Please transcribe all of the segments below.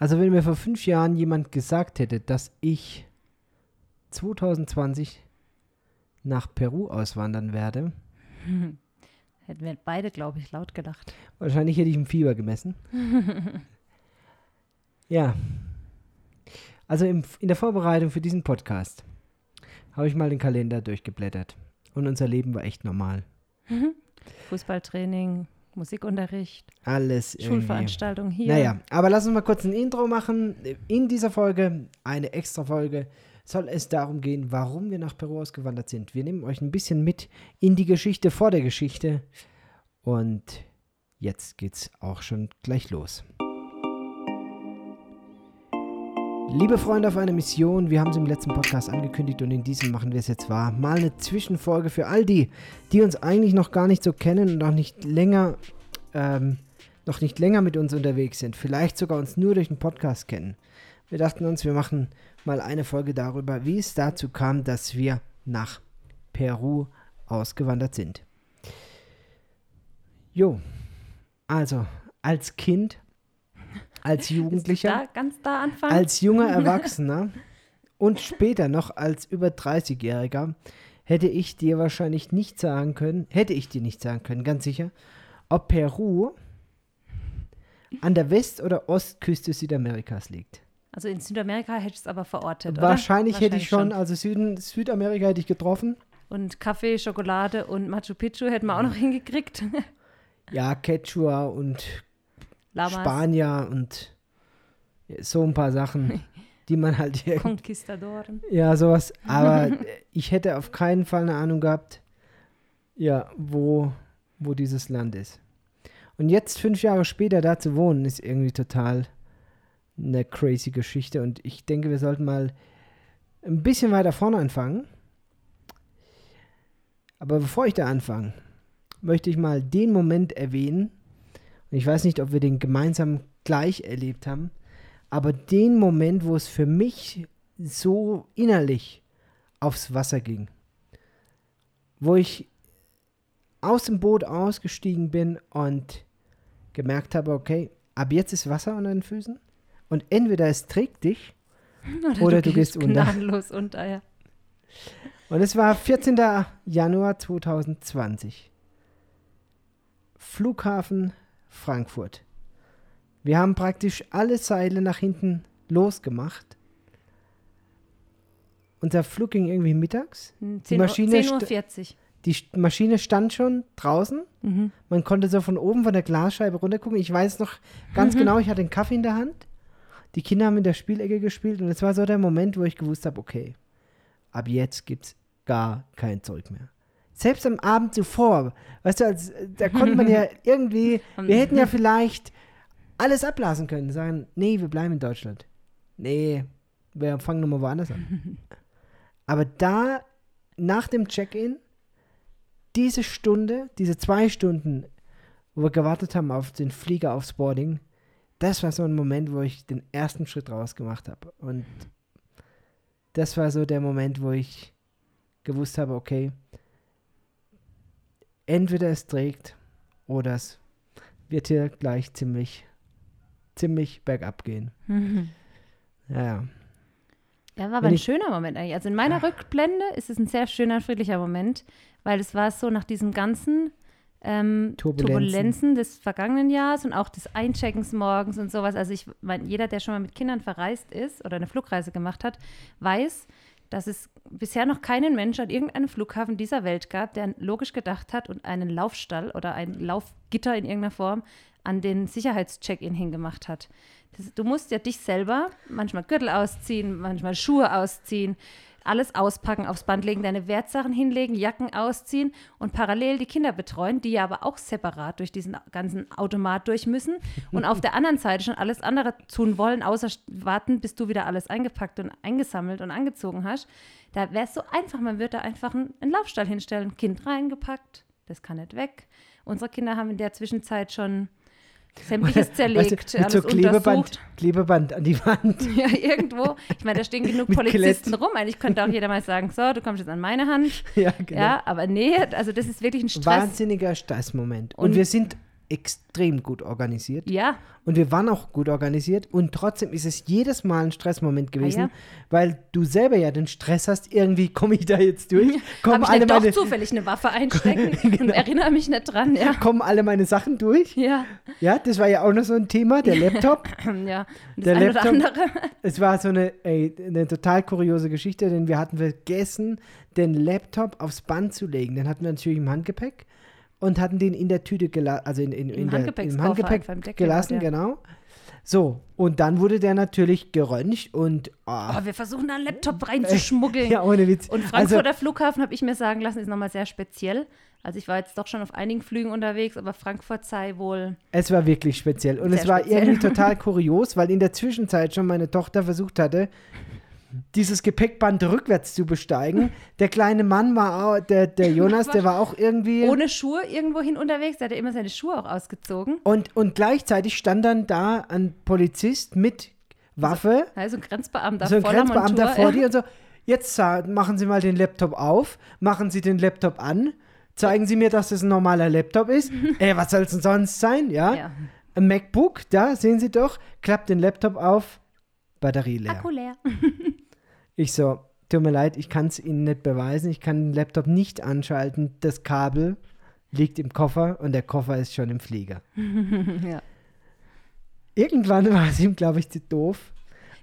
Also wenn mir vor fünf Jahren jemand gesagt hätte, dass ich 2020 nach Peru auswandern werde, Hätten wir beide, glaube ich, laut gelacht. wahrscheinlich hätte ich ein Fieber gemessen. ja. Also im, in der Vorbereitung für diesen Podcast habe ich mal den Kalender durchgeblättert. Und unser Leben war echt normal. Fußballtraining, Musikunterricht, Alles. Schulveranstaltung hier. Naja, aber lass uns mal kurz ein Intro machen. In dieser Folge, eine extra Folge, soll es darum gehen, warum wir nach Peru ausgewandert sind. Wir nehmen euch ein bisschen mit in die Geschichte vor der Geschichte. Und jetzt geht's auch schon gleich los. Liebe Freunde auf einer Mission, wir haben es im letzten Podcast angekündigt und in diesem machen wir es jetzt wahr. Mal eine Zwischenfolge für all die, die uns eigentlich noch gar nicht so kennen und auch nicht länger ähm, noch nicht länger mit uns unterwegs sind, vielleicht sogar uns nur durch den Podcast kennen. Wir dachten uns, wir machen mal eine Folge darüber, wie es dazu kam, dass wir nach Peru ausgewandert sind. Jo, also als Kind, als Jugendlicher, Da, ganz da anfangen. als junger Erwachsener und später noch als über 30-Jähriger hätte ich dir wahrscheinlich nicht sagen können, hätte ich dir nicht sagen können, ganz sicher, ob Peru an der West- oder Ostküste Südamerikas liegt. also in Südamerika hätte ich es aber verortet, oder? Wahrscheinlich, hätte ich Wahrscheinlich schon, also Süden, Südamerika hätte ich getroffen. Und Kaffee, Schokolade und Machu Picchu hätten wir auch noch hingekriegt. Ja, Quechua und Lamas, Spanier und so ein paar Sachen, die man halt hier Conquistadoren. Ja, sowas. Aber ich hätte auf keinen Fall eine Ahnung gehabt, ja, wo, wo dieses Land ist. Und jetzt, fünf Jahre später, da zu wohnen, ist irgendwie total eine crazy Geschichte. Und ich denke, wir sollten mal ein bisschen weiter vorne anfangen. Aber bevor ich da anfange, möchte ich mal den Moment erwähnen. Und ich weiß nicht, ob wir den gemeinsam gleich erlebt haben. Aber den Moment, wo es für mich so innerlich aufs Wasser ging. Wo ich aus dem Boot ausgestiegen bin und gemerkt habe, okay, ab jetzt ist Wasser unter den Füßen. Und entweder es trägt dich Oder du gehst unter. unter, ja. Und es war 14. Januar 2020. Flughafen Frankfurt. Wir haben praktisch alle Seile nach hinten losgemacht. Unser Flug ging irgendwie mittags. Hm, Die 10 Uhr- Maschine 10.40 Uhr. 40. Die Maschine stand schon draußen. Mhm. Man konnte so von oben von der Glasscheibe runtergucken. Ich weiß noch ganz genau, ich hatte einen Kaffee in der Hand. Die Kinder haben in der Spielecke gespielt und es war so der Moment, wo ich gewusst habe, okay, ab jetzt gibt's gar kein Zurück mehr. Selbst am Abend zuvor, weißt du, als, da konnte man ja irgendwie, wir hätten ja vielleicht alles abblasen können, sagen, nee, wir bleiben in Deutschland. Nee, wir fangen nochmal woanders an. Aber da, nach dem Check-in, diese Stunde, diese zwei Stunden, wo wir gewartet haben auf den Flieger, aufs Boarding, das war so ein Moment, wo ich den ersten Schritt rausgemacht habe. Und das war so der Moment, wo ich gewusst habe, okay, entweder es trägt oder es wird hier gleich ziemlich, ziemlich bergab gehen. Mhm. Ja, ja. War aber ein ich- schöner Moment eigentlich. Also in meiner Rückblende ist es ein sehr schöner, friedlicher Moment, weil es war so nach diesen ganzen ähm, Turbulenzen. Turbulenzen. des vergangenen Jahres und auch des Eincheckens morgens und sowas. Also ich meine, jeder, der schon mal mit Kindern verreist ist oder eine Flugreise gemacht hat, weiß, dass es bisher noch keinen Mensch an irgendeinem Flughafen dieser Welt gab, der logisch gedacht hat und einen Laufstall oder ein Laufgitter in irgendeiner Form an den Sicherheitscheck-in hingemacht hat. Das, du musst ja dich selber manchmal Gürtel ausziehen, manchmal Schuhe ausziehen, alles auspacken, aufs Band legen, deine Wertsachen hinlegen, Jacken ausziehen und parallel die Kinder betreuen, die ja aber auch separat durch diesen ganzen Automat durch müssen und auf der anderen Seite schon alles andere tun wollen, außer warten, bis du wieder alles eingepackt und eingesammelt und angezogen hast. Da wäre es so einfach, man würde da einfach einen, einen Laufstall hinstellen, Kind reingepackt, das kann nicht weg. Unsere Kinder haben in der Zwischenzeit schon sämtliches zerlegt, Weißt du, mit alles so Klebeband, untersucht. Klebeband an die Wand. Ja, irgendwo. Ich meine, da stehen genug Mit Polizisten rum. Eigentlich könnte auch jeder mal sagen, so, du kommst jetzt an meine Hand. ja, genau. Ja, aber nee, also das ist wirklich ein Stress. Wahnsinniger Stressmoment. Und, Und- wir sind extrem gut organisiert. Ja, Und wir waren auch gut organisiert. Und trotzdem ist es jedes Mal ein Stressmoment gewesen, Ah ja. weil du selber ja den Stress hast, irgendwie komme ich da jetzt durch, kommen ich alle, doch meine, zufällig eine Waffe einstecken Genau. und erinnere mich nicht dran, ja. kommen alle meine Sachen durch. Ja, Ja, das war ja auch noch so ein Thema, der Laptop. ja. Der das eine Laptop- andere. Es war so eine, ey, eine total kuriose Geschichte, denn wir hatten vergessen, den Laptop aufs Band zu legen. Den hatten wir natürlich im Handgepäck und hatten den in der Tüte gelassen, also in, in, Im in der, im Handgepäck einfach im Deckel gelassen, hat, ja. genau. So, und dann wurde der natürlich geröntgt und, ah, Aber wir versuchen da einen Laptop reinzuschmuggeln. ja, ohne Witz. Und also, Frankfurter Flughafen, habe ich mir sagen lassen, ist nochmal sehr speziell. Also ich war jetzt doch schon auf einigen Flügen unterwegs, aber Frankfurt sei wohl. es war wirklich speziell. Und es war speziell. irgendwie total kurios, weil in der Zwischenzeit schon meine Tochter versucht hatte, dieses Gepäckband rückwärts zu besteigen. Der kleine Mann war auch, der, der Jonas, der war auch irgendwie. Ohne Schuhe irgendwohin unterwegs. Der hat ja immer seine Schuhe auch ausgezogen. Und, und gleichzeitig stand dann da ein Polizist mit Waffe, Also ein Grenzbeamter so ein Grenzbeamter Montur. vor ja. dir und so, jetzt machen Sie mal den Laptop auf, machen Sie den Laptop an, zeigen Sie mir, dass das ein normaler Laptop ist. Ey, was soll es denn sonst sein, ja? Ja. Ein MacBook, da, sehen Sie doch, klappt den Laptop auf, Batterie leer. Akku leer. Ich so, tut mir leid, ich kann es Ihnen nicht beweisen, ich kann den Laptop nicht anschalten, das Kabel liegt im Koffer und der Koffer ist schon im Flieger. ja. Irgendwann war es ihm, glaube ich, zu doof.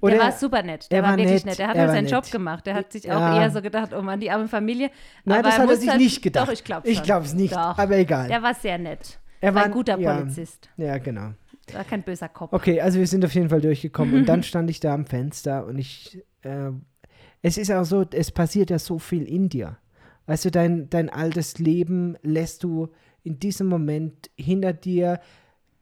Der war super nett. Der er war, war wirklich nett, nett. Der hat er nur seinen nett. Job gemacht. Der hat sich auch Ja. eher so gedacht, oh Mann, die arme Familie. Nein, Aber das hat er sich halt- nicht gedacht. Doch, ich glaube Ich glaube es nicht, Doch. aber egal. Der war sehr nett. er war ein guter ja, Polizist. Ja, genau. War kein böser Kopf. Okay, also wir sind auf jeden Fall durchgekommen und dann stand ich da am Fenster und ich, äh, es ist auch so, es passiert ja so viel in dir. Du, dein, dein altes Leben lässt du in diesem Moment hinter dir,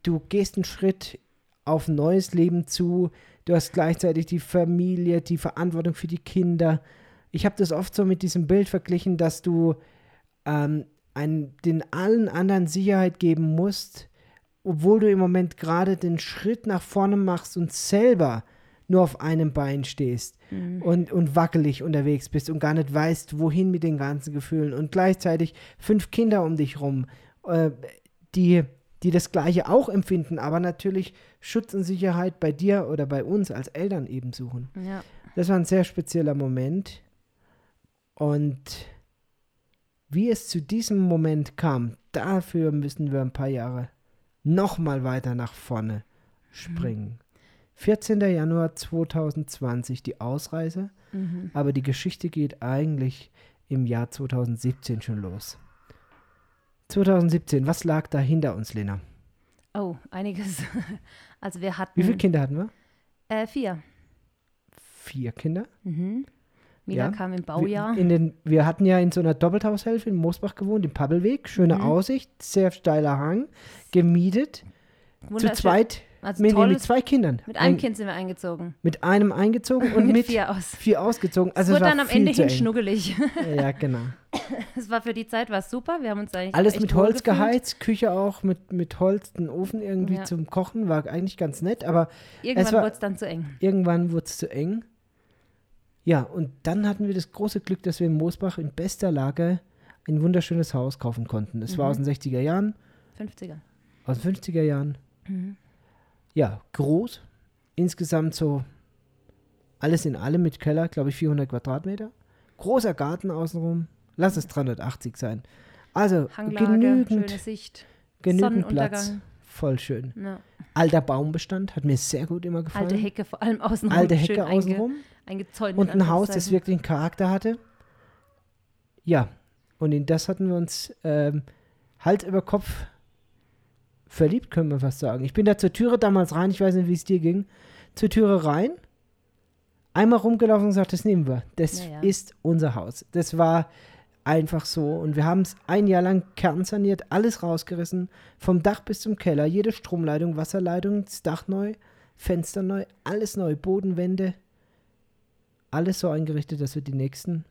du gehst einen Schritt auf ein neues Leben zu, du hast gleichzeitig die Familie, die Verantwortung für die Kinder. Ich habe das oft so mit diesem Bild verglichen, dass du ähm, ein, den allen anderen Sicherheit geben musst, obwohl du im Moment gerade den Schritt nach vorne machst und selber nur auf einem Bein stehst und, und wackelig unterwegs bist und gar nicht weißt, wohin mit den ganzen Gefühlen und gleichzeitig fünf Kinder um dich rum, äh, die, die das Gleiche auch empfinden, aber natürlich Schutz und Sicherheit bei dir oder bei uns als Eltern eben suchen. Ja. Das war ein sehr spezieller Moment. Und wie es zu diesem Moment kam, dafür müssen wir ein paar Jahre nochmal weiter nach vorne springen. 14. Januar 2020 die Ausreise, Mhm. aber die Geschichte geht eigentlich im Jahr 2017 schon los. 2017, was lag da hinter uns, Lena? Oh, einiges. Also wir hatten Wie viele Kinder hatten wir? äh, vier. Vier Kinder. Mhm. Mila Ja. kam im Baujahr. In den, wir hatten ja in so einer Doppelthaushälfte in Moosbach gewohnt, im Pabbelweg. Schöne Mhm. Aussicht, sehr steiler Hang, gemietet. Zu zweit, Also mit, toll. mit zwei Kindern. Mit einem Ein- Kind sind wir eingezogen. Mit einem eingezogen und mit, vier aus. vier ausgezogen. Also es wurde war dann am Ende hin schnuggelig. Ja, genau. Es war für die Zeit war super. Wir haben uns eigentlich Alles mit Holz geheizt, Küche auch mit, mit Holz, den Ofen irgendwie Ja. zum Kochen, war eigentlich ganz nett, aber Irgendwann war- wurde es dann zu eng. irgendwann wurde es zu eng. Ja, und dann hatten wir das große Glück, dass wir in Moosbach in bester Lage ein wunderschönes Haus kaufen konnten. Es war Mhm. aus den 60er Jahren, 50er. aus den 50er Jahren. Mhm. Ja, groß. Insgesamt so alles in allem mit Keller, glaube ich, 400 Quadratmeter. Großer Garten außenrum. Lass es 380 sein. Also Hanglage, genügend, Sicht. genügend Platz. Voll schön. Ja. Alter Baumbestand, hat mir sehr gut immer gefallen. Alte Hecke, vor allem außenrum. Alte Hecke einge- außenrum. Eingezäunt. Und ein Haus, das wirklich einen Charakter hatte. Ja, und in das hatten wir uns ähm, Hals über Kopf verliebt, können wir fast sagen. Ich bin da zur Türe damals rein, ich weiß nicht, wie es dir ging, zur Türe rein, einmal rumgelaufen und gesagt, das nehmen wir. Das Ja, ja. ist unser Haus. Das war einfach so. Und wir haben es ein Jahr lang kernsaniert, alles rausgerissen, vom Dach bis zum Keller, jede Stromleitung, Wasserleitung, das Dach neu, Fenster neu, alles neu, Bodenwände, alles so eingerichtet, dass wir die nächsten,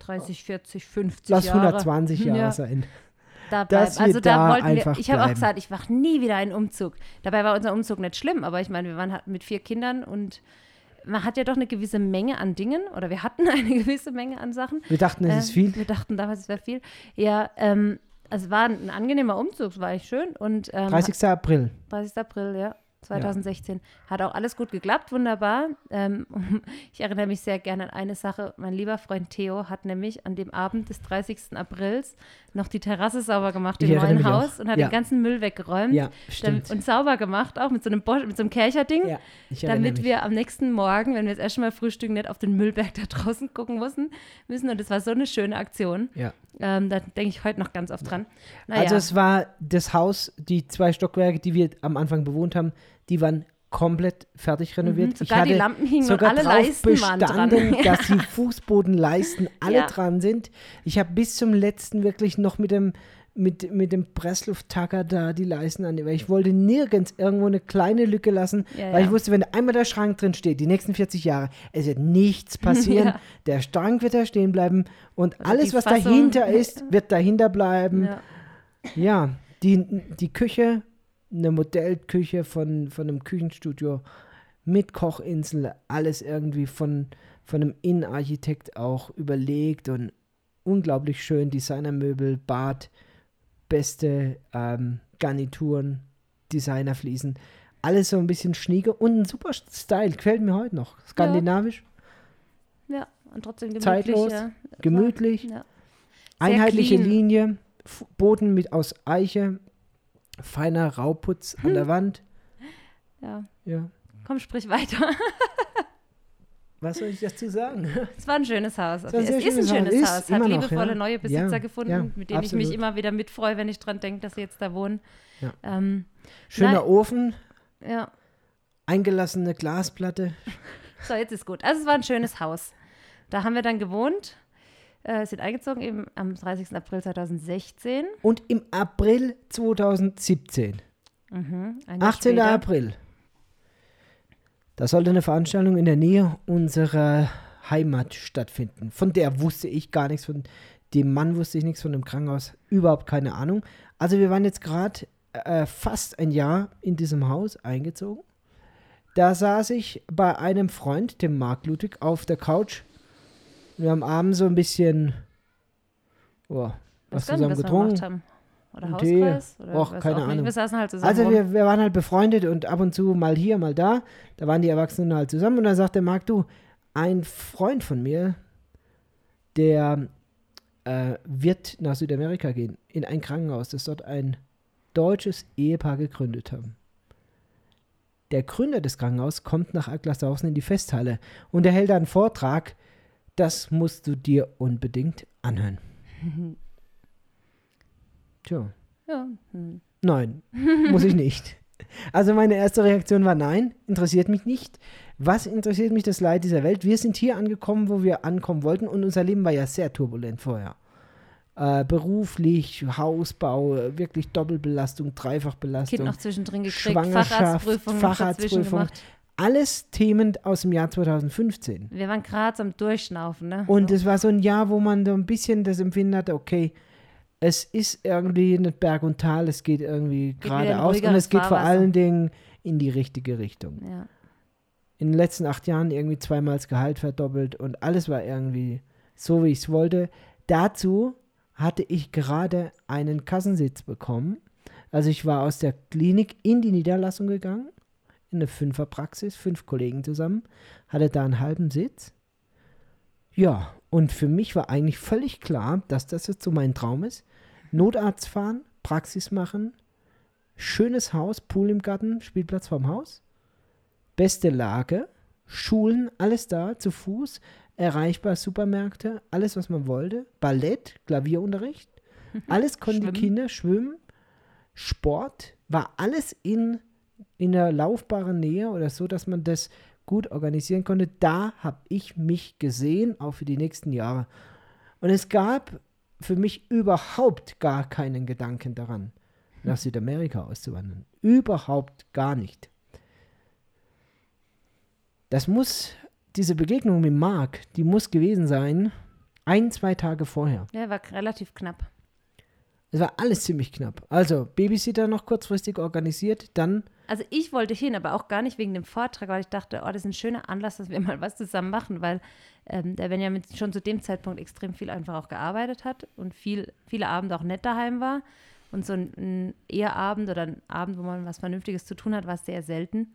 30, 40, 50 lass Jahre 120 Jahre Ja. sein. Da dass bleiben. wir Also da, da wollten wir, ich habe auch gesagt, ich mache nie wieder einen Umzug. Dabei war unser Umzug nicht schlimm, aber ich meine, wir waren halt mit vier Kindern und man hat ja doch eine gewisse Menge an Dingen oder wir hatten eine gewisse Menge an Sachen. Wir dachten, es ist Ähm, viel. Wir dachten damals, es wäre viel. Ja, ähm, Also es war ein angenehmer Umzug, es war echt schön. Und, ähm, 30. April. 30. April, ja. 2016. Hat auch alles gut geklappt, wunderbar. Ähm, ich erinnere mich sehr gerne an eine Sache. Mein lieber Freund Theo hat nämlich an dem Abend des 30. Aprils noch die Terrasse sauber gemacht Ich im neuen Haus auch. und hat Ja. den ganzen Müll weggeräumt. Ja, stimmt. Und sauber gemacht, auch mit so einem, Bosch, mit so einem Kercherding. Ja, damit mich. wir am nächsten Morgen, wenn wir das erste Mal frühstücken, nicht auf den Müllberg da draußen gucken müssen. müssen. Und das war so eine schöne Aktion. Ja. Ähm, da denke ich heute noch ganz oft dran. Naja, Also es war das Haus, die zwei Stockwerke, die wir am Anfang bewohnt haben, die waren komplett fertig renoviert. Mhm, sogar die Lampen hingen und sogar alle drauf Leisten waren dran. dass die Fußbodenleisten alle Ja. dran sind. Ich habe bis zum letzten wirklich noch mit dem mit, mit dem Presslufttacker da die Leisten an, weil ich wollte nirgends irgendwo eine kleine Lücke lassen, Ja, weil ja. ich wusste, wenn einmal der Schrank drin steht, die nächsten 40 Jahre, es wird nichts passieren, Ja. der Schrank wird da stehen bleiben und Also alles, was Fassung- dahinter ist, wird dahinter bleiben. ja. Ja, die, die Küche, eine Modellküche von, von einem Küchenstudio mit Kochinsel, alles irgendwie von, von einem Innenarchitekt auch überlegt und unglaublich schön. Designermöbel, Bad, beste ähm, Garnituren, Designerfliesen. Alles so ein bisschen schnieke und ein super Style, gefällt mir heute noch. Skandinavisch, ja, und trotzdem gemütlich. Zeitlos, ja. gemütlich. Ja. Einheitliche clean. Linie, Boden mit aus Eiche, feiner Rauputz an Hm. der Wand. ja. Ja. Komm, sprich weiter. Was soll ich dazu sagen? Es war ein schönes Haus. ein Es sehr ist ein schönes Haus. Haus. Hat noch, liebevolle ja. neue Besitzer Ja, gefunden, ja, mit denen ich mich absolut. immer wieder mitfreue, wenn ich dran denke, dass sie jetzt da wohnen. Ähm, Schöner Nein. Ofen, ja. eingelassene Glasplatte. So, jetzt ist gut. Also es war ein schönes Haus. Da haben wir dann gewohnt, äh, sind eingezogen eben am 30. April 2016. Und im April 2017, Mhm, ein Jahr 18. später. April, da sollte eine Veranstaltung in der Nähe unserer Heimat stattfinden. Von der wusste ich gar nichts, von dem Mann wusste ich nichts, von dem Krankenhaus überhaupt keine Ahnung. Also wir waren jetzt gerade äh, fast ein Jahr in diesem Haus eingezogen. Da saß ich bei einem Freund, dem Marc Ludwig, auf der Couch. Wir haben abends so ein bisschen oh, was zusammen was wir getrunken. haben. Oder Tee. Hauskreis? Oder Och, keine nicht. Ahnung. Wir saßen halt zusammen. Also wir, wir waren halt befreundet und ab und zu mal hier, mal da. Da waren die Erwachsenen halt zusammen und dann sagte Marc, du, ein Freund von mir, der äh, wird nach Südamerika gehen, in ein Krankenhaus, das dort ein deutsches Ehepaar gegründet haben. Der Gründer des Krankenhauses kommt nach Aglershausen in die Festhalle und er hält einen Vortrag. Das musst du dir unbedingt anhören. Tja. ja. hm. Nein, muss ich nicht. Also meine erste Reaktion war nein, interessiert mich nicht. Was interessiert mich das Leid dieser Welt? Wir sind hier angekommen, wo wir ankommen wollten und unser Leben war ja sehr turbulent vorher. Äh, beruflich, Hausbau, wirklich Doppelbelastung, Dreifachbelastung, Kind noch zwischendrin gekriegt, Schwangerschaft, Facharztprüfung, Facharztprüfung. gemacht. Alles Themen aus dem Jahr 2015. Wir waren gerade am Durchschnaufen, ne? Und es war so ein Jahr, wo man so ein bisschen das Empfinden hatte, okay, es ist irgendwie nicht Berg und Tal, es geht irgendwie geradeaus und es geht vor allen Dingen in die richtige Richtung. ja. In den letzten acht Jahren irgendwie zweimal das Gehalt verdoppelt und alles war irgendwie so, wie ich es wollte. Dazu hatte ich gerade einen Kassensitz bekommen. Also ich war aus der Klinik in die Niederlassung gegangen, eine Fünferpraxis, fünf Kollegen zusammen, hatte da einen halben Sitz. Ja, und für mich war eigentlich völlig klar, dass das jetzt so mein Traum ist. Notarzt fahren, Praxis machen, schönes Haus, Pool im Garten, Spielplatz vorm Haus, beste Lage, Schulen, alles da, zu Fuß, erreichbar, Supermärkte, alles, was man wollte, Ballett, Klavierunterricht, alles konnten die. Kinder schwimmen, Sport, war alles in, in der laufbaren Nähe oder so, dass man das gut organisieren konnte. Da habe ich mich gesehen, auch für die nächsten Jahre. Und es gab für mich überhaupt gar keinen Gedanken daran, nach Südamerika auszuwandern. Überhaupt gar nicht. Das muss, diese Begegnung mit Marc, die muss gewesen sein, ein, zwei Tage vorher. ja, war relativ knapp. Es war alles ziemlich knapp. Also, Babysitter noch kurzfristig organisiert, dann Also ich wollte hin, aber auch gar nicht wegen dem Vortrag, weil ich dachte, oh, das ist ein schöner Anlass, dass wir mal was zusammen machen, weil ähm, der Benjamin schon zu dem Zeitpunkt extrem viel einfach auch gearbeitet hat und viel, viele Abende auch nett daheim war. Und so ein, ein Eheabend oder ein Abend, wo man was Vernünftiges zu tun hat, war sehr selten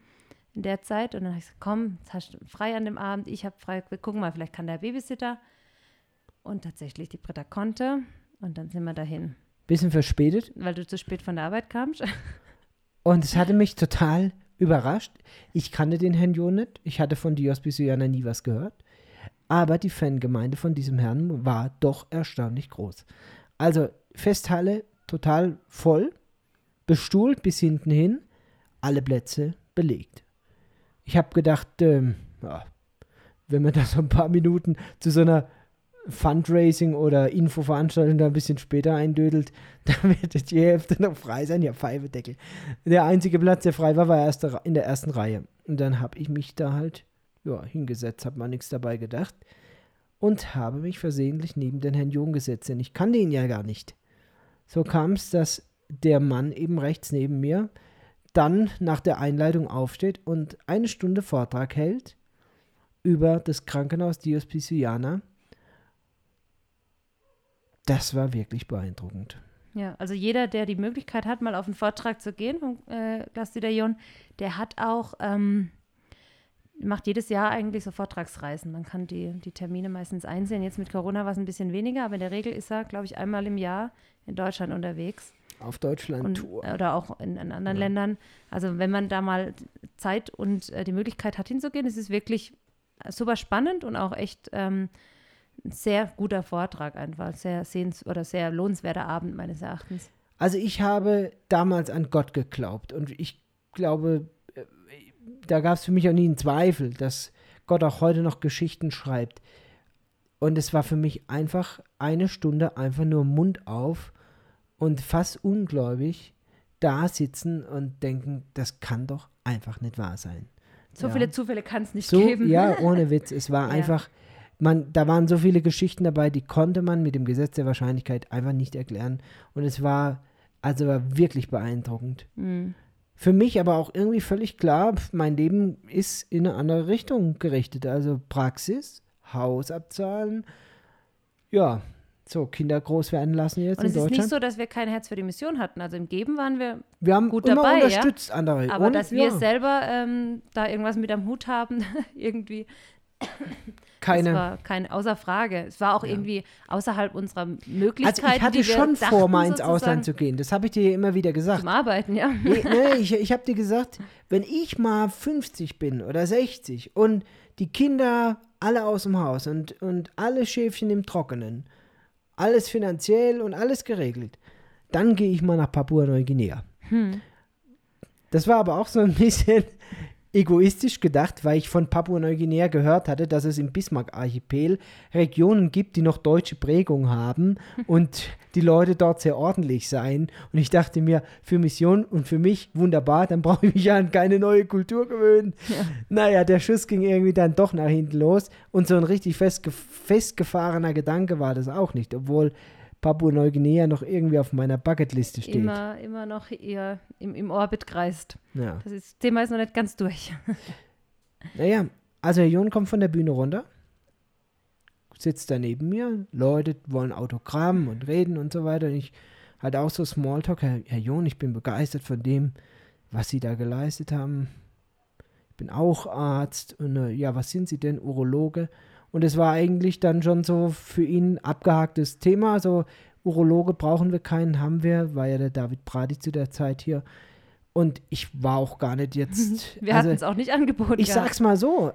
in der Zeit. Und dann habe ich gesagt, komm, jetzt hast du frei an dem Abend, ich habe frei, wir gucken mal, vielleicht kann der Babysitter. Und tatsächlich, die Britta konnte. Und dann sind wir dahin. Bisschen verspätet. Weil du zu spät von der Arbeit kamst. Und es hatte mich total überrascht. Ich kannte den Herrn Jo nicht. Ich hatte von Dios Bisuana nie was gehört. Aber die Fangemeinde von diesem Herrn war doch erstaunlich groß. Also Festhalle total voll, bestuhlt bis hinten hin, alle Plätze belegt. Ich habe gedacht, ähm, ja, wenn man da so ein paar Minuten zu so einer Fundraising oder Infoveranstaltung da ein bisschen später eindödelt, dann wird die Hälfte noch frei sein. Ja, Pfeifedeckel. Der einzige Platz, der frei war, war erste, in der ersten Reihe. Und dann habe ich mich da halt ja, hingesetzt, habe mal nichts dabei gedacht und habe mich versehentlich neben den Herrn Jung gesetzt, denn ich kannte ihn ja gar nicht. So kam es, dass der Mann eben rechts neben mir dann nach der Einleitung aufsteht und eine Stunde Vortrag hält über das Krankenhaus Dios Pisuiana das war wirklich beeindruckend. Ja, also jeder, der die Möglichkeit hat, mal auf einen Vortrag zu gehen vom äh, der hat auch, ähm, macht jedes Jahr eigentlich so Vortragsreisen. Man kann die, die Termine meistens einsehen. Jetzt mit Corona war es ein bisschen weniger, aber in der Regel ist er, glaube ich, einmal im Jahr in Deutschland unterwegs. Auf Deutschland-Tour. Oder auch in, in anderen ja. Ländern. Also wenn man da mal Zeit und äh, die Möglichkeit hat hinzugehen, ist es wirklich super spannend und auch echt ähm, sehr guter Vortrag einfach, sehr sehens oder sehr lohnenswerter Abend meines Erachtens. Also ich habe damals an Gott geglaubt und ich glaube, äh, da gab es für mich auch nie einen Zweifel, dass Gott auch heute noch Geschichten schreibt. Und es war für mich einfach eine Stunde einfach nur Mund auf und fast ungläubig da sitzen und denken, das kann doch einfach nicht wahr sein. So ja. viele Zufälle kann es nicht so, geben. Ja, ohne Witz. Es war ja. einfach man, da waren so viele Geschichten dabei, die konnte man mit dem Gesetz der Wahrscheinlichkeit einfach nicht erklären. Und es war, also war wirklich beeindruckend. Mhm. Für mich aber auch irgendwie völlig klar, mein Leben ist in eine andere Richtung gerichtet. Also Praxis, Haus abzahlen, ja, so Kinder groß werden lassen jetzt und in Deutschland. es ist nicht so, dass wir kein Herz für die Mission hatten. Also im Geben waren wir, wir haben gut immer dabei, unterstützt ja? andere. Aber und, dass wir selber ähm, da irgendwas mit am Hut haben, irgendwie, keine. Das war keine, außer Frage. Es war auch ja. irgendwie außerhalb unserer Möglichkeiten. Also ich hatte schon vor, mal ins Ausland zu gehen. Das habe ich dir immer wieder gesagt. Zum Arbeiten, ja. Nee, nee, ich, ich habe dir gesagt, wenn ich mal 50 bin oder 60 und die Kinder alle aus dem Haus und, und alle Schäfchen im Trockenen, alles finanziell und alles geregelt, dann gehe ich mal nach Papua-Neuguinea. Hm. Das war aber auch so ein bisschen egoistisch gedacht, weil ich von Papua-Neuguinea gehört hatte, dass es im Bismarck-Archipel Regionen gibt, die noch deutsche Prägung haben und die Leute dort sehr ordentlich seien. Und ich dachte mir, für Mission und für mich wunderbar, dann brauche ich mich an keine neue Kultur gewöhnen. Ja. Naja, der Schuss ging irgendwie dann doch nach hinten los und so ein richtig festge festgefahrener Gedanke war das auch nicht, obwohl Papua-Neuguinea noch irgendwie auf meiner Bucketliste steht. Immer, immer noch eher im, im Orbit kreist. Ja. Das, ist, Thema ist noch nicht ganz durch. naja, also Herr Jon kommt von der Bühne runter, sitzt da neben mir, Leute wollen Autogramm und reden und so weiter. Und ich hatte auch so Smalltalk, Herr, Herr Jon, ich bin begeistert von dem, was Sie da geleistet haben. Ich bin auch Arzt und äh, ja, was sind Sie denn, Urologe? Und es war eigentlich dann schon so für ihn abgehaktes Thema. So, Urologe brauchen wir keinen, haben wir, war ja der David Brady zu der Zeit hier. Und ich war auch gar nicht jetzt. Wir also, hatten es auch nicht angeboten. Ich gehabt. sag's mal so.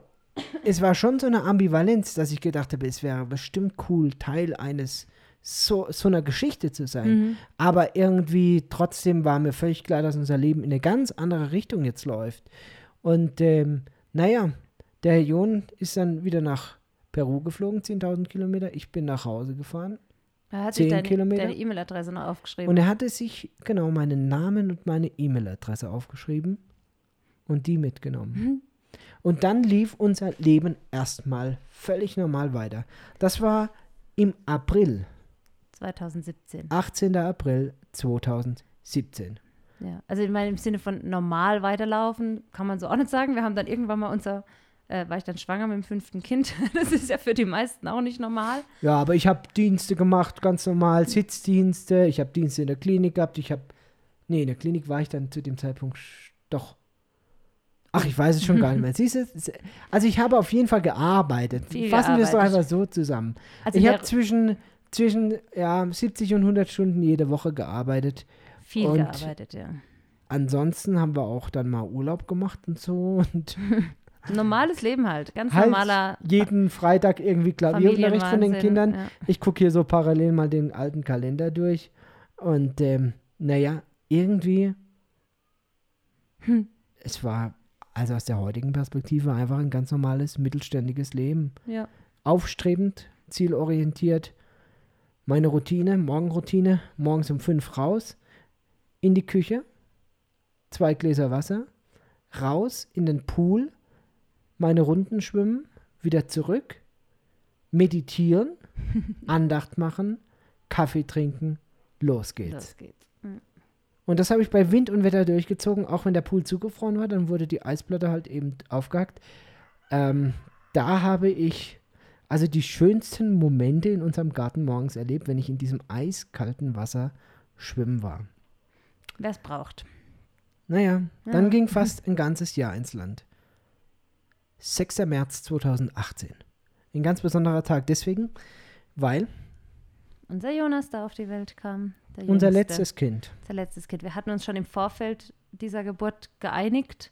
Es war schon so eine Ambivalenz, dass ich gedacht habe, es wäre bestimmt cool, Teil eines so, so einer Geschichte zu sein. Mhm. Aber irgendwie trotzdem war mir völlig klar, dass unser Leben in eine ganz andere Richtung jetzt läuft. Und ähm, naja, der Herr Jon ist dann wieder nach Peru geflogen, 10.000 Kilometer. Ich bin nach Hause gefahren. Er hat 10 deine, Kilometer. deine E-Mail-Adresse noch aufgeschrieben. Und er hatte sich genau meinen Namen und meine E-Mail-Adresse aufgeschrieben und die mitgenommen. Mhm. Und dann lief unser Leben erstmal völlig normal weiter. Das war im April. 2017. 18. April 2017. Ja, also ich meine, im Sinne von normal weiterlaufen, kann man so auch nicht sagen. Wir haben dann irgendwann mal unser, äh, war ich dann schwanger mit dem fünften Kind. Das ist ja für die meisten auch nicht normal. Ja, aber ich habe Dienste gemacht, ganz normal, Sitzdienste. Ich habe Dienste in der Klinik gehabt. Ich habe, nee, in der Klinik war ich dann zu dem Zeitpunkt doch. Ach, ich weiß es schon gar nicht mehr. Siehst du, also ich habe auf jeden Fall gearbeitet. Viel Fassen wir es doch einfach so zusammen. Also ich habe zwischen, zwischen ja, 70 und 100 Stunden jede Woche gearbeitet. viel und- gearbeitet, ja. Ansonsten haben wir auch dann mal Urlaub gemacht und so. Und Normales Leben halt, ganz halt normaler jeden Freitag irgendwie Klavierunterricht von den Kindern. Ja. Ich gucke hier so parallel mal den alten Kalender durch. Und ähm, naja, irgendwie, Hm. es war also aus der heutigen Perspektive einfach ein ganz normales mittelständiges Leben. ja. Aufstrebend, zielorientiert. Meine Routine, Morgenroutine, morgens um fünf raus, in die Küche, zwei Gläser Wasser, raus in den Pool, meine Runden schwimmen, wieder zurück, meditieren, Andacht machen, Kaffee trinken, los geht's. Los geht's. Und das habe ich bei Wind und Wetter durchgezogen, auch wenn der Pool zugefroren war, dann wurde die Eisplatte halt eben aufgehackt. Ähm, da habe ich also die schönsten Momente in unserem Garten morgens erlebt, wenn ich in diesem eiskalten Wasser schwimmen war. Wer es braucht. Naja, dann Ja. ging fast ein ganzes Jahr ins Land. 6. März 2018. Ein ganz besonderer Tag deswegen, weil Unser Jonas da auf die Welt kam. unser letztes Kind, Unser letztes Kind. Wir hatten uns schon im Vorfeld dieser Geburt geeinigt,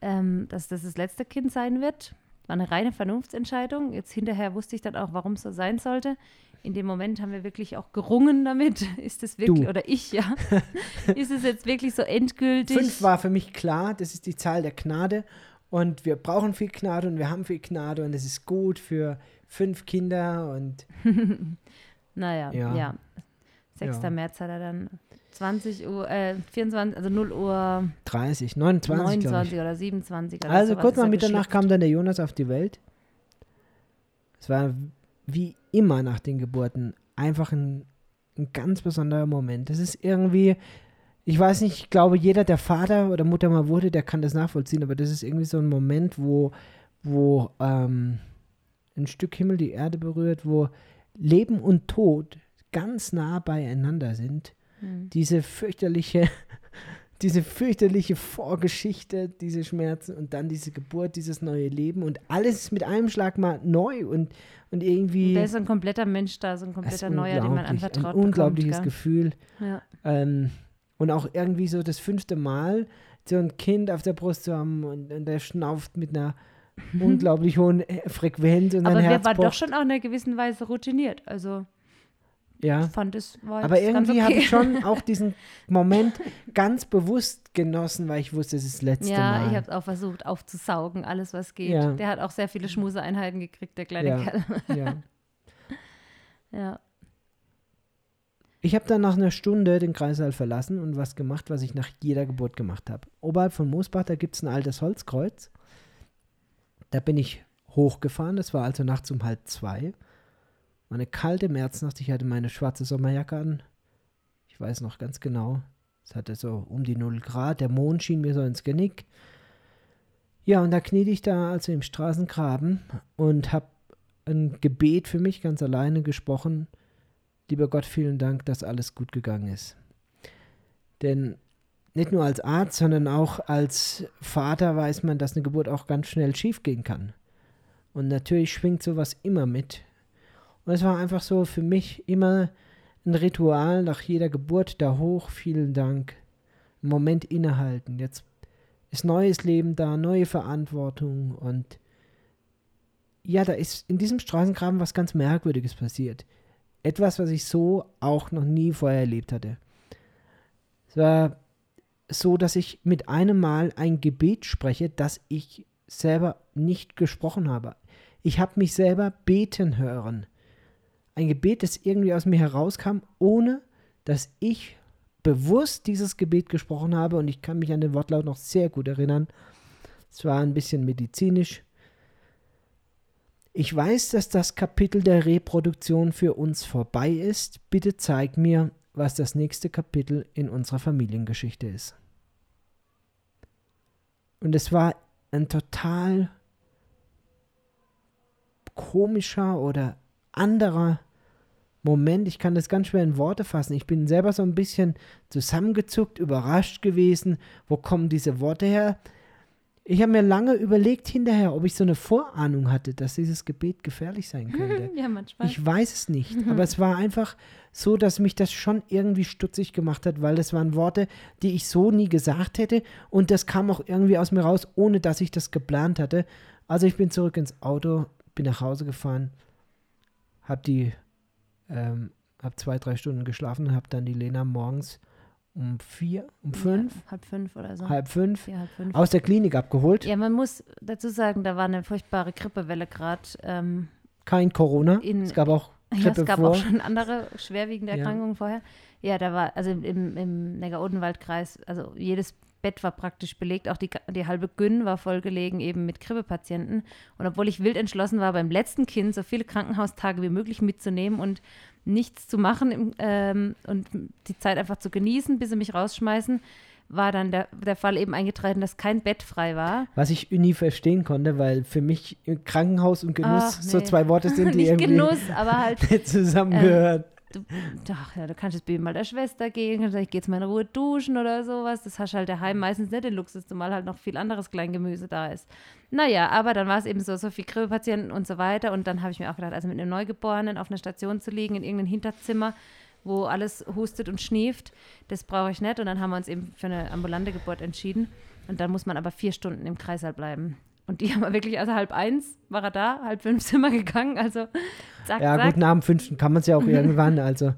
ähm, dass das das letzte Kind sein wird. War eine reine Vernunftsentscheidung. Jetzt hinterher wusste ich dann auch, warum es so sein sollte. In dem Moment haben wir wirklich auch gerungen damit. Ist es wirklich, Du. oder ich, ja, ist es jetzt wirklich so endgültig? Fünf war für mich klar, das ist die Zahl der Gnade und wir brauchen viel Gnade und wir haben viel Gnade und es ist gut für fünf Kinder und Naja, Ja. ja. 6. Ja. März hat er dann 20 Uhr, äh, 24, also 0 Uhr 30, 29, glaube 29 ich. oder 27 oder Also kurz nach er Mitternacht kam dann der Jonas auf die Welt. Es war wie immer nach den Geburten einfach ein, ein ganz besonderer Moment. Das ist irgendwie, ich weiß nicht, ich glaube, jeder, der Vater oder Mutter mal wurde, der kann das nachvollziehen, aber das ist irgendwie so ein Moment, wo, wo ähm, ein Stück Himmel die Erde berührt, wo Leben und Tod ganz nah beieinander sind. Hm. Diese fürchterliche, diese fürchterliche Vorgeschichte, diese Schmerzen und dann diese Geburt, dieses neue Leben und alles mit einem Schlag mal neu und, und irgendwie Da ist ein kompletter Mensch da, so ein kompletter Neuer, den man anvertraut ein unglaubliches bekommt. Gefühl. Ja. Ähm, und auch irgendwie so das fünfte Mal so ein Kind auf der Brust zu haben und, und der schnauft mit einer unglaublich hohen äh, Frequenz und Aber wir Herz waren doch schon auch in einer gewissen Weise routiniert. Also ja. ich fand es war Aber irgendwie habe okay. ich schon auch diesen Moment ganz bewusst genossen, weil ich wusste, es ist das letzte Ja, Mal. ich habe es auch versucht aufzusaugen, alles was geht. Ja. Der hat auch sehr viele Schmuseeinheiten gekriegt, der kleine Ja. Kerl. ja. Ja. Ich habe dann nach einer Stunde den Kreißsaal verlassen und was gemacht, was ich nach jeder Geburt gemacht habe. Oberhalb von Moosbach, da gibt es ein altes Holzkreuz. Da bin ich hochgefahren, das war also nachts um halb zwei. War eine kalte Märznacht, ich hatte meine schwarze Sommerjacke an. Ich weiß noch ganz genau. Es hatte so um die 0 Grad, der Mond schien mir so ins Genick. Ja, und da kniete ich da also im Straßengraben und habe ein Gebet für mich ganz alleine gesprochen. Lieber Gott, vielen Dank, dass alles gut gegangen ist. Denn nicht nur als Arzt, sondern auch als Vater weiß man, dass eine Geburt auch ganz schnell schiefgehen kann. Und natürlich schwingt sowas immer mit. Und es war einfach so für mich immer ein Ritual nach jeder Geburt da hoch, vielen Dank. Einen Moment innehalten. Jetzt ist neues Leben da, neue Verantwortung und ja, da ist in diesem Straßengraben was ganz Merkwürdiges passiert. Etwas, was ich so auch noch nie vorher erlebt hatte. Es war so, dass ich mit einem Mal ein Gebet spreche, das ich selber nicht gesprochen habe. Ich habe mich selber beten hören. Ein Gebet, das irgendwie aus mir herauskam, ohne dass ich bewusst dieses Gebet gesprochen habe und ich kann mich an den Wortlaut noch sehr gut erinnern. Es war ein bisschen medizinisch. Ich weiß, dass das Kapitel der Reproduktion für uns vorbei ist. Bitte zeig mir, was das nächste Kapitel in unserer Familiengeschichte ist. Und es war ein total komischer oder anderer Moment. Ich kann das ganz schwer in Worte fassen. Ich bin selber so ein bisschen zusammengezuckt, überrascht gewesen. Wo kommen diese Worte her? Ich habe mir lange überlegt hinterher, ob ich so eine Vorahnung hatte, dass dieses Gebet gefährlich sein könnte. ja, manchmal. Ich weiß es nicht, aber es war einfach so, dass mich das schon irgendwie stutzig gemacht hat, weil das waren Worte, die ich so nie gesagt hätte und das kam auch irgendwie aus mir raus, ohne dass ich das geplant hatte. Also ich bin zurück ins Auto, bin nach Hause gefahren, habe die, ähm, habe zwei, drei Stunden geschlafen und habe dann die Lena morgens um vier, um fünf, Ja, halb fünf oder so. halb fünf Vier, halb fünf. aus der Klinik abgeholt. Ja, man muss dazu sagen, da war eine furchtbare Grippewelle gerade. Ähm, Kein Corona. In- es gab auch ja, Grippe es gab vor. auch schon andere schwerwiegende Ja. Erkrankungen vorher. Ja, da war, also im, im Neckar-Odenwald-Kreis, also jedes Bett war praktisch belegt, auch die, die halbe Gyn war vollgelegen eben mit Grippepatienten. Und obwohl ich wild entschlossen war, beim letzten Kind so viele Krankenhaustage wie möglich mitzunehmen und nichts zu machen im, ähm, und die Zeit einfach zu genießen, bis sie mich rausschmeißen, war dann der, der Fall eben eingetreten, dass kein Bett frei war. Was ich nie verstehen konnte, weil für mich Krankenhaus und Genuss Ach, so nee. zwei Worte sind, die Nicht irgendwie Genuss, aber halt zusammengehören. Du, ach, ja, du kannst jetzt Baby mal der Schwester gehen, kannst sagen, ich gehe jetzt mal in Ruhe duschen oder sowas. Das hast du halt daheim meistens nicht den Luxus, zumal halt noch viel anderes Kleingemüse da ist. Naja, aber dann war es eben so, so viel Grippepatienten und so weiter. Und dann habe ich mir auch gedacht, also mit einem Neugeborenen auf einer Station zu liegen, in irgendeinem Hinterzimmer, wo alles hustet und schnieft, das brauche ich nicht. Und dann haben wir uns eben für eine ambulante Geburt entschieden. Und dann muss man aber vier Stunden im Kreißsaal bleiben. Und die haben wir wirklich, also halb eins war er da, halb fünf sind wir gegangen. Also zack, Ja, zack. gut, nach dem fünften kann man es ja auch irgendwann. Also,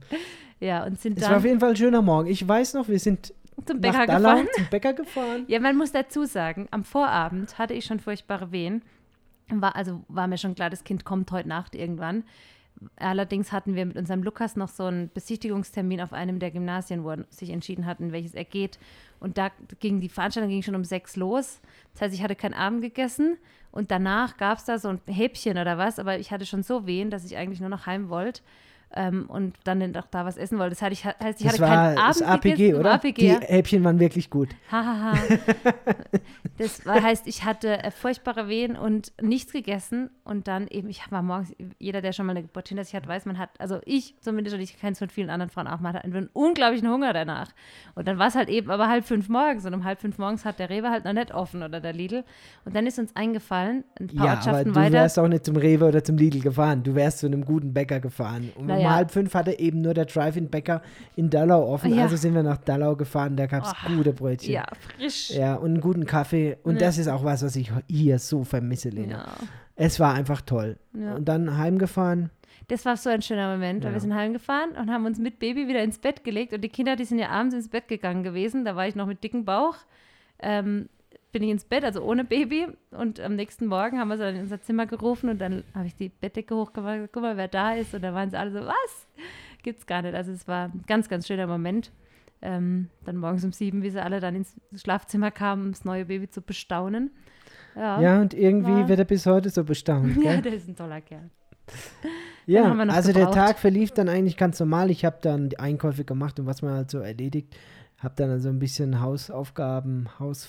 Ja, und sind es war auf dann jeden Fall ein schöner Morgen. Ich weiß noch, wir sind zum Bäcker Dallau gefahren. zum Bäcker gefahren. Ja, man muss dazu sagen, am Vorabend hatte ich schon furchtbare Wehen. War, also war mir schon klar, das Kind kommt heute Nacht irgendwann. Allerdings hatten wir mit unserem Lukas noch so einen Besichtigungstermin auf einem der Gymnasien, wo er sich entschieden hat, in welches er geht. Und da ging die Veranstaltung ging schon um sechs los. Das heißt, ich hatte keinen Abend gegessen und danach gab es da so ein Häppchen oder was, aber ich hatte schon so Wehen, dass ich eigentlich nur noch heim wollte. Ähm, und dann auch da was essen wollte. Das heißt, ich, heißt, ich Das hatte war keinen das Abend APG, gegessen. im oder? APG, Die ja. Häppchen waren wirklich gut. Hahaha. das war, heißt, ich hatte äh, furchtbare Wehen und nichts gegessen. Und dann eben, ich war morgens, jeder, der schon mal eine Geburt hinter sich hat, weiß, man hat, also ich zumindest, und ich kenne es von vielen anderen Frauen auch, man hat einen unglaublichen Hunger danach. Und dann war es halt eben aber halb fünf morgens. Und um halb fünf morgens hat der Rewe halt noch nicht offen oder der Lidl. Und dann ist uns eingefallen, ein paar Ja, aber Ortschaften du weiter. wärst auch nicht zum Rewe oder zum Lidl gefahren. Du wärst zu einem guten Bäcker gefahren. Und um Naja. halb fünf hatte eben nur der Drive-In-Bäcker in Dallau offen. Ja. Also sind wir nach Dallau gefahren. Da gab es Oh, gute Brötchen. Ja, frisch. Ja, und einen guten Kaffee. Und Ja. das ist auch was, was ich hier so vermisse, Lena. Ja. Es war einfach toll. Ja. Und dann heimgefahren. Das war so ein schöner Moment, weil Ja. wir sind heimgefahren und haben uns mit Baby wieder ins Bett gelegt und die Kinder, die sind ja abends ins Bett gegangen gewesen, da war ich noch mit dicken Bauch, ähm, bin ich ins Bett, also ohne Baby und am nächsten Morgen haben wir sie dann in unser Zimmer gerufen und dann habe ich die Bettdecke hochgemacht, guck mal, wer da ist und da waren sie alle so, was? Gibt's gar nicht. Also es war ein ganz, ganz schöner Moment. Ähm, dann morgens um sieben, wie sie alle dann ins Schlafzimmer kamen, um das neue Baby zu bestaunen. Ja, Ja, und irgendwie war- wird er bis heute so bestaunt. ja Gell? der ist ein toller Kerl. Ja, also der gebraucht. Tag verlief dann eigentlich ganz normal. Ich habe dann die Einkäufe gemacht und was man halt so erledigt. Habe dann also ein bisschen Hausaufgaben, Haus.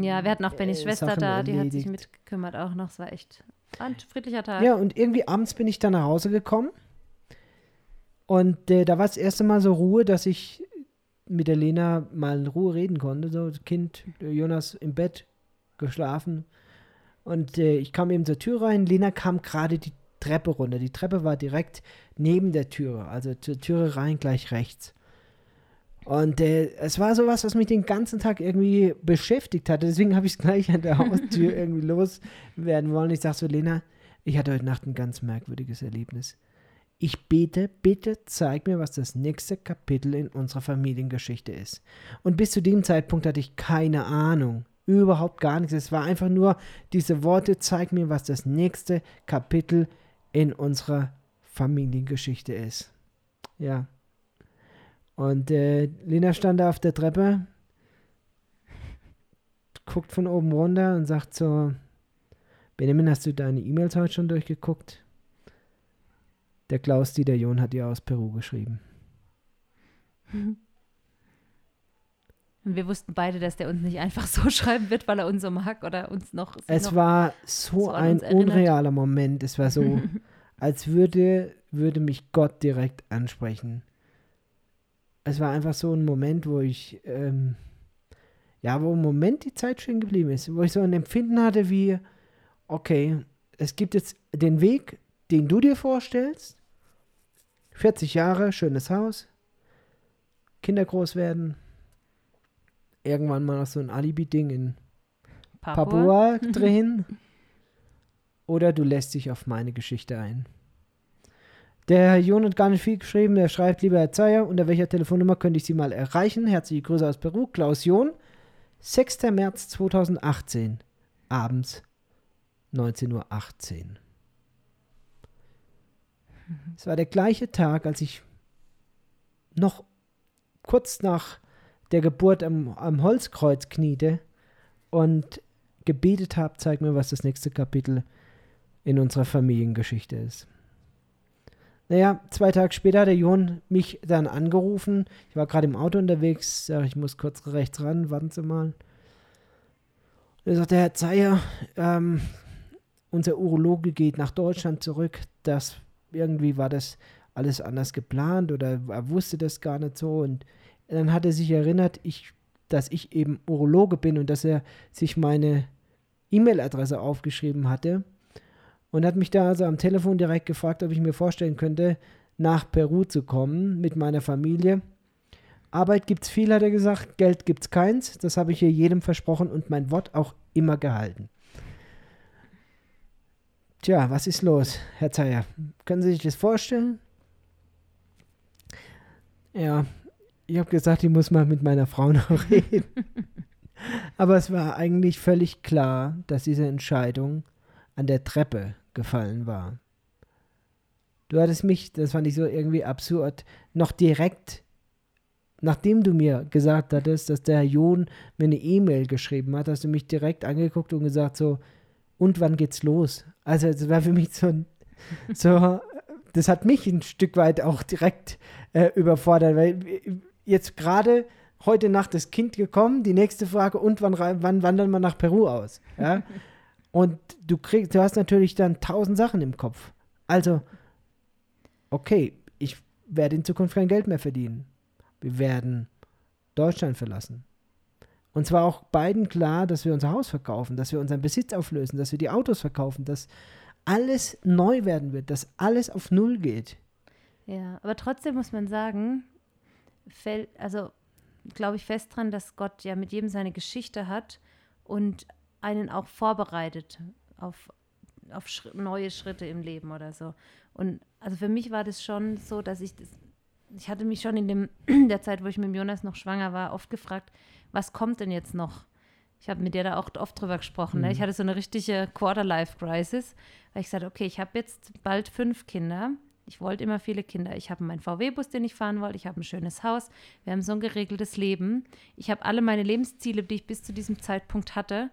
Ja, wir hatten auch Bennys äh, Schwester Sachen da, die hat sich mitgekümmert auch noch. Es war echt ein friedlicher Tag. Ja, und irgendwie abends bin ich dann nach Hause gekommen. Und äh, da war das erste Mal so Ruhe, dass ich mit der Lena mal in Ruhe reden konnte. So, das Kind, äh, Jonas im Bett, geschlafen. Und äh, ich kam eben zur Tür rein. Lena kam gerade die Treppe runter. Die Treppe war direkt neben der Türe, also zur Türe rein, gleich rechts. Und äh, es war sowas, was mich den ganzen Tag irgendwie beschäftigt hatte. Deswegen habe ich es gleich an der Haustür irgendwie loswerden wollen. Ich sage so, Lena, ich hatte heute Nacht ein ganz merkwürdiges Erlebnis. Ich bete, bitte zeig mir, was das nächste Kapitel in unserer Familiengeschichte ist. Und bis zu dem Zeitpunkt hatte ich keine Ahnung. Überhaupt gar nichts. Es war einfach nur diese Worte, zeig mir, was das nächste Kapitel in unserer Familiengeschichte ist. Ja. Und äh, Lena stand da auf der Treppe, guckt von oben runter und sagt so, Benjamin, hast du deine E-Mails heute schon durchgeguckt? Der Klaus Dieter John hat dir aus Peru geschrieben. Und wir wussten beide, dass der uns nicht einfach so schreiben wird, weil er uns so mag oder uns noch. Es noch war so ein unrealer Moment. Es war so, als würde, würde mich Gott direkt ansprechen. Es war einfach so ein Moment, wo ich, ähm, ja, wo im Moment die Zeit stehen geblieben ist, wo ich so ein Empfinden hatte wie, okay, es gibt jetzt den Weg, den du dir vorstellst. 40 Jahre, schönes Haus, Kinder groß werden, irgendwann mal noch so ein Alibi-Ding in Papua. Papua drehen oder du lässt dich auf meine Geschichte ein. Der Herr Jon hat gar nicht viel geschrieben. Er schreibt, lieber Herr Zeyer, unter welcher Telefonnummer könnte ich Sie mal erreichen? Herzliche Grüße aus Peru. Klaus Jon, 6. März 2018, abends 19.18 Uhr. Es war der gleiche Tag, als ich noch kurz nach der Geburt am, am Holzkreuz kniete und gebetet habe, zeig mir, was das nächste Kapitel in unserer Familiengeschichte ist. Naja, zwei Tage später hat der Jon mich dann angerufen. Ich war gerade im Auto unterwegs, sag ich muss kurz rechts ran, warten Sie mal. Er sagte, Herr Zeyer, ähm, unser Urologe geht nach Deutschland zurück. Das irgendwie war das alles anders geplant oder er wusste das gar nicht so. Und dann hat er sich erinnert, ich, dass ich eben Urologe bin und dass er sich meine E-Mail-Adresse aufgeschrieben hatte und hat mich da also am Telefon direkt gefragt, ob ich mir vorstellen könnte, nach Peru zu kommen mit meiner Familie. Arbeit gibt's viel, hat er gesagt, Geld gibt's keins. Das habe ich hier jedem versprochen und mein Wort auch immer gehalten. Tja, was ist los, Herr Zeyer? Können Sie sich das vorstellen? Ja, ich habe gesagt, ich muss mal mit meiner Frau noch reden. Aber es war eigentlich völlig klar, dass diese Entscheidung an der Treppe gefallen war. Du hattest mich, das fand ich so irgendwie absurd, noch direkt, nachdem du mir gesagt hattest, dass der Herr John mir eine E-Mail geschrieben hat, hast du mich direkt angeguckt und gesagt so, und wann geht's los? Also es war für mich so so, das hat mich ein Stück weit auch direkt äh, überfordert, weil jetzt gerade heute Nacht das Kind gekommen, die nächste Frage, und wann, wann wandern wir nach Peru aus? Ja? Und du kriegst, du hast natürlich dann tausend Sachen im Kopf. Also, okay, ich werde in Zukunft kein Geld mehr verdienen. Wir werden Deutschland verlassen. Und zwar auch beiden klar, dass wir unser Haus verkaufen, dass wir unseren Besitz auflösen, dass wir die Autos verkaufen, dass alles neu werden wird, dass alles auf Null geht. Ja, aber trotzdem muss man sagen, fällt, also glaube ich fest dran, dass Gott ja mit jedem seine Geschichte hat und einen auch vorbereitet auf, auf Schri- neue Schritte im Leben oder so. Und also für mich war das schon so, dass ich das, ich hatte mich schon in dem, der Zeit, wo ich mit Jonas noch schwanger war, oft gefragt, was kommt denn jetzt noch? Ich habe mit dir da auch oft drüber gesprochen. Ne? Ich hatte so eine richtige Quarter-Life-Crisis, weil ich sagte, okay, ich habe jetzt bald fünf Kinder. Ich wollte immer viele Kinder. Ich habe meinen VW-Bus, den ich fahren wollte. Ich habe ein schönes Haus. Wir haben so ein geregeltes Leben. Ich habe alle meine Lebensziele, die ich bis zu diesem Zeitpunkt hatte,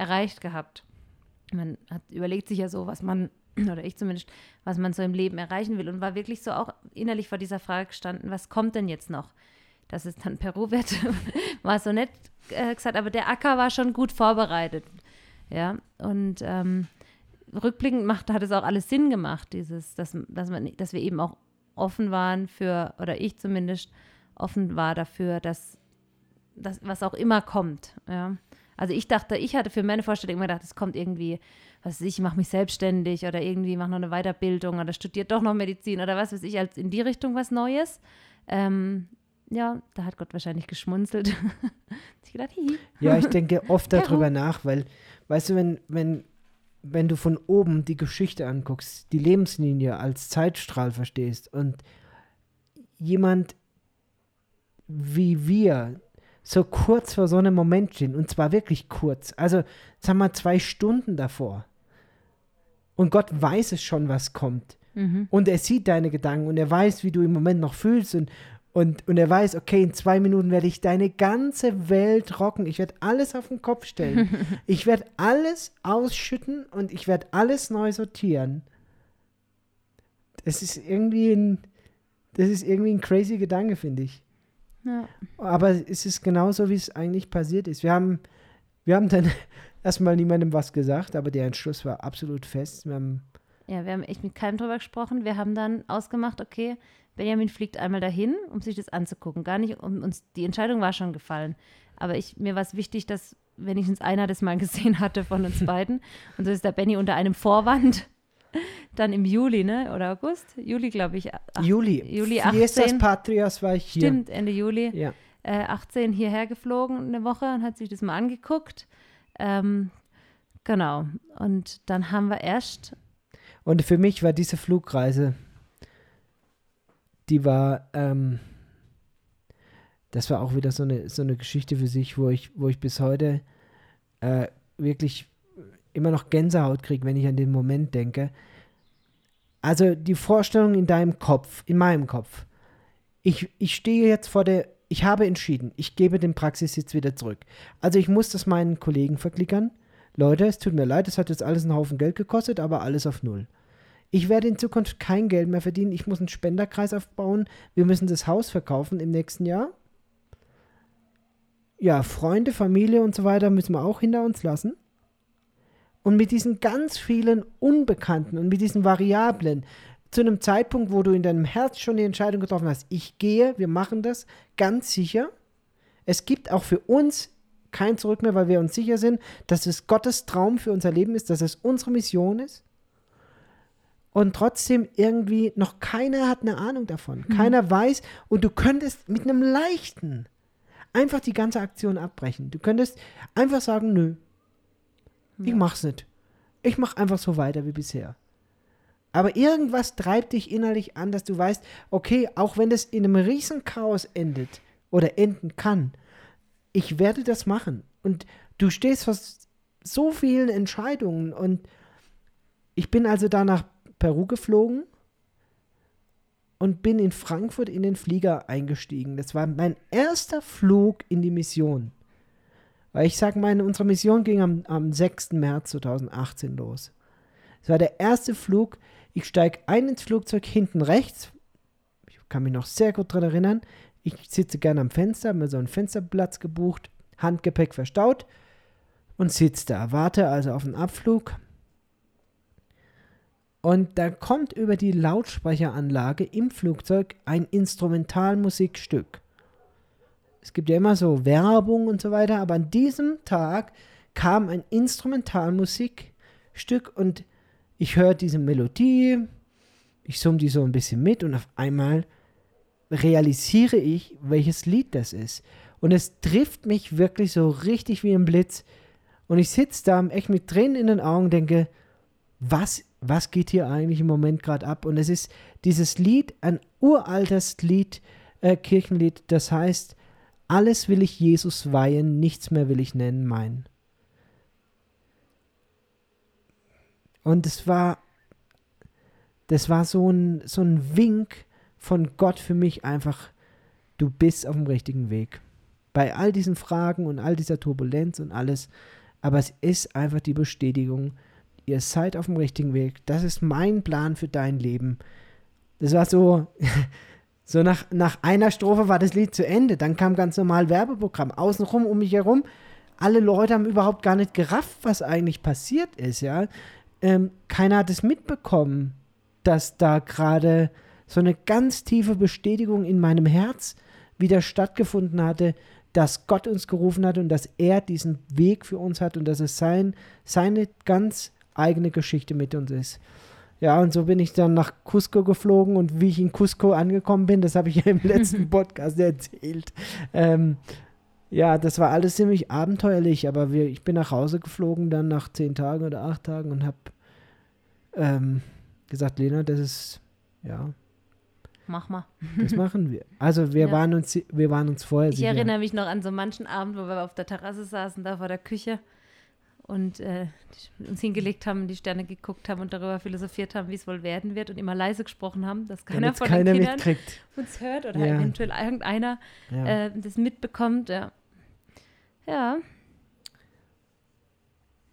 erreicht gehabt. Man hat, überlegt sich ja so, was man, oder ich zumindest, was man so im Leben erreichen will und war wirklich so auch innerlich vor dieser Frage gestanden, was kommt denn jetzt noch? Dass es dann Peru wird, war so nett äh, gesagt, aber der Acker war schon gut vorbereitet. Ja, und ähm, rückblickend macht, hat es auch alles Sinn gemacht, dieses, dass, dass, man, dass wir eben auch offen waren für, oder ich zumindest offen war dafür, dass, dass was auch immer kommt. Ja. Also ich dachte, ich hatte für meine Vorstellung immer gedacht, es kommt irgendwie, was weiß ich, ich mache mich selbstständig oder irgendwie mache noch eine Weiterbildung oder studiert doch noch Medizin oder was weiß ich, als in die Richtung was Neues. Ähm, ja, da hat Gott wahrscheinlich geschmunzelt. ich gedacht, hihi. Ja, ich denke oft darüber nach, weil, weißt du, wenn, wenn, wenn du von oben die Geschichte anguckst, die Lebenslinie als Zeitstrahl verstehst und jemand wie wir so kurz vor so einem Moment stehen, und zwar wirklich kurz, also sagen wir zwei Stunden davor, und Gott weiß es schon, was kommt. Mhm. Und er sieht deine Gedanken und er weiß, wie du im Moment noch fühlst und, und, und er weiß, okay, in zwei Minuten werde ich deine ganze Welt rocken. Ich werde alles auf den Kopf stellen. ich werde alles ausschütten und ich werde alles neu sortieren. Das ist irgendwie ein, das ist irgendwie ein crazy Gedanke, finde ich. Ja. Aber es ist genauso, wie es eigentlich passiert ist. Wir haben, wir haben dann erstmal niemandem was gesagt, aber der Entschluss war absolut fest. Wir haben, Ja, wir haben echt mit keinem drüber gesprochen. Wir haben dann ausgemacht, okay, Benjamin fliegt einmal dahin, um sich das anzugucken. Gar nicht, um uns, die Entscheidung war schon gefallen. Aber ich, mir war es wichtig, dass wenigstens einer das mal gesehen hatte von uns beiden. Und so ist der Benny unter einem Vorwand dann im Juli, ne? Oder August? Juli, glaube ich. ach- Juli. Juli Fiestas 18. Patrias war ich hier. Stimmt, Ende Juli. Ja. äh, 18 hierher geflogen eine Woche und hat sich das mal angeguckt. Ähm, genau. Und dann haben wir erst, Und für mich war diese Flugreise, die war, ähm, das war auch wieder so eine, so eine Geschichte für sich, wo ich, wo ich bis heute äh, wirklich immer noch Gänsehaut kriege, wenn ich an den Moment denke. Also die Vorstellung in deinem Kopf, in meinem Kopf. Ich, ich stehe jetzt vor der, ich habe entschieden, ich gebe den Praxissitz wieder zurück. Also ich muss das meinen Kollegen verklickern. Leute, es tut mir leid, es hat jetzt alles einen Haufen Geld gekostet, aber alles auf Null. Ich werde in Zukunft kein Geld mehr verdienen. Ich muss einen Spenderkreis aufbauen. Wir müssen das Haus verkaufen im nächsten Jahr. Ja, Freunde, Familie und so weiter müssen wir auch hinter uns lassen. Und mit diesen ganz vielen Unbekannten und mit diesen Variablen, zu einem Zeitpunkt, wo du in deinem Herz schon die Entscheidung getroffen hast, ich gehe, wir machen das, ganz sicher. Es gibt auch für uns kein Zurück mehr, weil wir uns sicher sind, dass es Gottes Traum für unser Leben ist, dass es unsere Mission ist. Und trotzdem irgendwie noch keiner hat eine Ahnung davon. Keiner weiß und du könntest mit einem leichten einfach die ganze Aktion abbrechen. Du könntest einfach sagen, nö, ich mach's nicht. Ich mach einfach so weiter wie bisher. Aber irgendwas treibt dich innerlich an, dass du weißt, okay, auch wenn es in einem riesen Chaos endet oder enden kann, ich werde das machen. Und du stehst vor so vielen Entscheidungen und ich bin also da nach Peru geflogen und bin in Frankfurt in den Flieger eingestiegen. Das war mein erster Flug in die Mission. Weil ich sage, meine, unsere Mission ging am, am 6. März 2018 los. Es war der erste Flug. Ich steige ein ins Flugzeug hinten rechts. Ich kann mich noch sehr gut daran erinnern. Ich sitze gerne am Fenster, habe mir so einen Fensterplatz gebucht, Handgepäck verstaut und sitze da. Warte also auf den Abflug. Und da kommt über die Lautsprecheranlage im Flugzeug ein Instrumentalmusikstück. Es gibt ja immer so Werbung und so weiter, aber an diesem Tag kam ein Instrumentalmusikstück und ich höre diese Melodie, ich summe die so ein bisschen mit und auf einmal realisiere ich, welches Lied das ist. Und es trifft mich wirklich so richtig wie ein Blitz. Und ich sitze da echt mit Tränen in den Augen denke, was, was geht hier eigentlich im Moment gerade ab? Und es ist dieses Lied, ein uraltes Lied, äh, Kirchenlied, das heißt, alles will ich Jesus weihen, nichts mehr will ich nennen mein. Und es war, das war so ein, so ein Wink von Gott für mich einfach, du bist auf dem richtigen Weg. Bei all diesen Fragen und all dieser Turbulenz und alles, aber es ist einfach die Bestätigung, ihr seid auf dem richtigen Weg. Das ist mein Plan für dein Leben. Das war so, so nach, nach einer Strophe war das Lied zu Ende. Dann kam ganz normal Werbeprogramm. Außenrum um mich herum. Alle Leute haben überhaupt gar nicht gerafft, was eigentlich passiert ist, ja. Ähm, keiner hat es mitbekommen, dass da gerade so eine ganz tiefe Bestätigung in meinem Herz wieder stattgefunden hatte, dass Gott uns gerufen hat und dass er diesen Weg für uns hat und dass es sein, seine ganz eigene Geschichte mit uns ist. Ja, und so bin ich dann nach Cusco geflogen und wie ich in Cusco angekommen bin, das habe ich ja im letzten Podcast erzählt. Ähm, ja, das war alles ziemlich abenteuerlich, aber wir, ich bin nach Hause geflogen dann nach zehn Tagen oder acht Tagen und habe ähm, gesagt, Lena, das ist, ja, mach mal. das machen wir. Also wir Ja. waren uns, wir waren uns vorher Ich sicher. erinnere mich noch an so manchen Abend, wo wir auf der Terrasse saßen, da vor der Küche und äh, uns hingelegt haben, die Sterne geguckt haben und darüber philosophiert haben, wie es wohl werden wird und immer leise gesprochen haben, dass keiner Damit's von keiner den Kindern mitkriegt. uns hört oder Ja. eventuell irgendeiner Ja. äh, das mitbekommt. Ja. ja,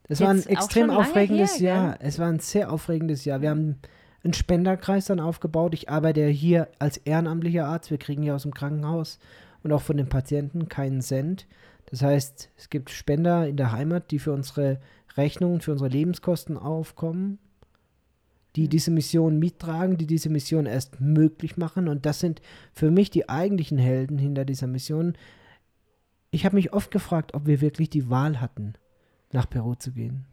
Es war ein Jetzt extrem aufregendes her, Jahr. Es war ein sehr aufregendes Jahr. Wir haben einen Spenderkreis dann aufgebaut. Ich arbeite ja hier als ehrenamtlicher Arzt. Wir kriegen ja aus dem Krankenhaus und auch von den Patienten keinen Cent. Das heißt, es gibt Spender in der Heimat, die für unsere Rechnungen, für unsere Lebenskosten aufkommen, die diese Mission mittragen, die diese Mission erst möglich machen. Und das sind für mich die eigentlichen Helden hinter dieser Mission. Ich habe mich oft gefragt, ob wir wirklich die Wahl hatten, nach Peru zu gehen.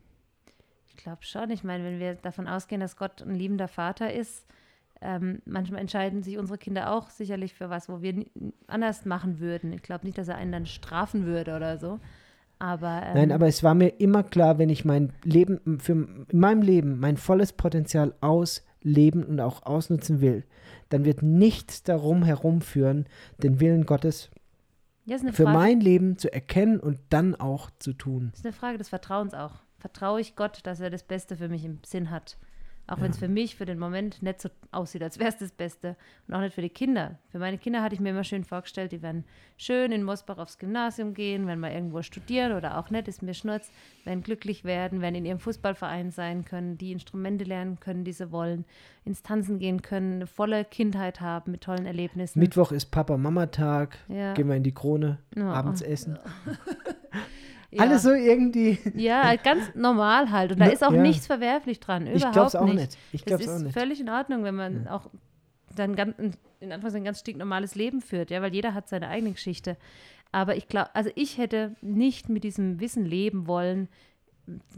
Ich glaube schon. Ich meine, wenn wir davon ausgehen, dass Gott ein liebender Vater ist, ähm, manchmal entscheiden sich unsere Kinder auch sicherlich für was, wo wir anders machen würden. Ich glaube nicht, dass er einen dann strafen würde oder so. Aber, ähm, Nein, aber es war mir immer klar, wenn ich mein Leben, für in meinem Leben mein volles Potenzial ausleben und auch ausnutzen will, dann wird nichts darum herumführen, den Willen Gottes für mein Leben zu erkennen und dann auch zu tun. Das ist eine Frage des Vertrauens auch. Vertraue ich Gott, dass er das Beste für mich im Sinn hat? Auch ja. wenn es für mich für den Moment nicht so aussieht, als wäre es das Beste. Und auch nicht für die Kinder. Für meine Kinder hatte ich mir immer schön vorgestellt, die werden schön in Mosbach aufs Gymnasium gehen, wenn mal irgendwo studieren oder auch nicht, ist mir schnurz, werden glücklich werden, werden in ihrem Fußballverein sein können, die Instrumente lernen können, die sie wollen, ins Tanzen gehen können, eine volle Kindheit haben mit tollen Erlebnissen. Mittwoch ist Papa-Mama-Tag, ja. gehen wir in die Krone, oh. abends essen. Ja. Alles so irgendwie. Ja, ganz normal halt. Und da ist auch ja. nichts verwerflich dran. Überhaupt ich glaub's auch nicht. nicht. Ich glaub's das ist auch nicht. völlig in Ordnung, wenn man auch dann ganz, in Anführungszeichen ein ganz stinknormales Leben führt, ja, weil jeder hat seine eigene Geschichte. Aber ich glaube, also ich hätte nicht mit diesem Wissen leben wollen,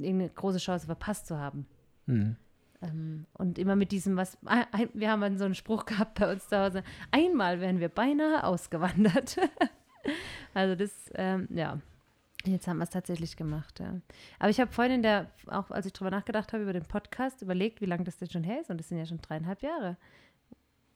eine große Chance verpasst zu haben. Hm. Ähm, und immer mit diesem, was, wir haben so einen Spruch gehabt bei uns zu Hause, einmal wären wir beinahe ausgewandert. also das, ähm, ja, Jetzt haben wir es tatsächlich gemacht, ja. Aber ich habe vorhin in der, auch als ich drüber nachgedacht habe über den Podcast, überlegt, wie lange das denn schon her ist. Und das sind ja schon dreieinhalb Jahre,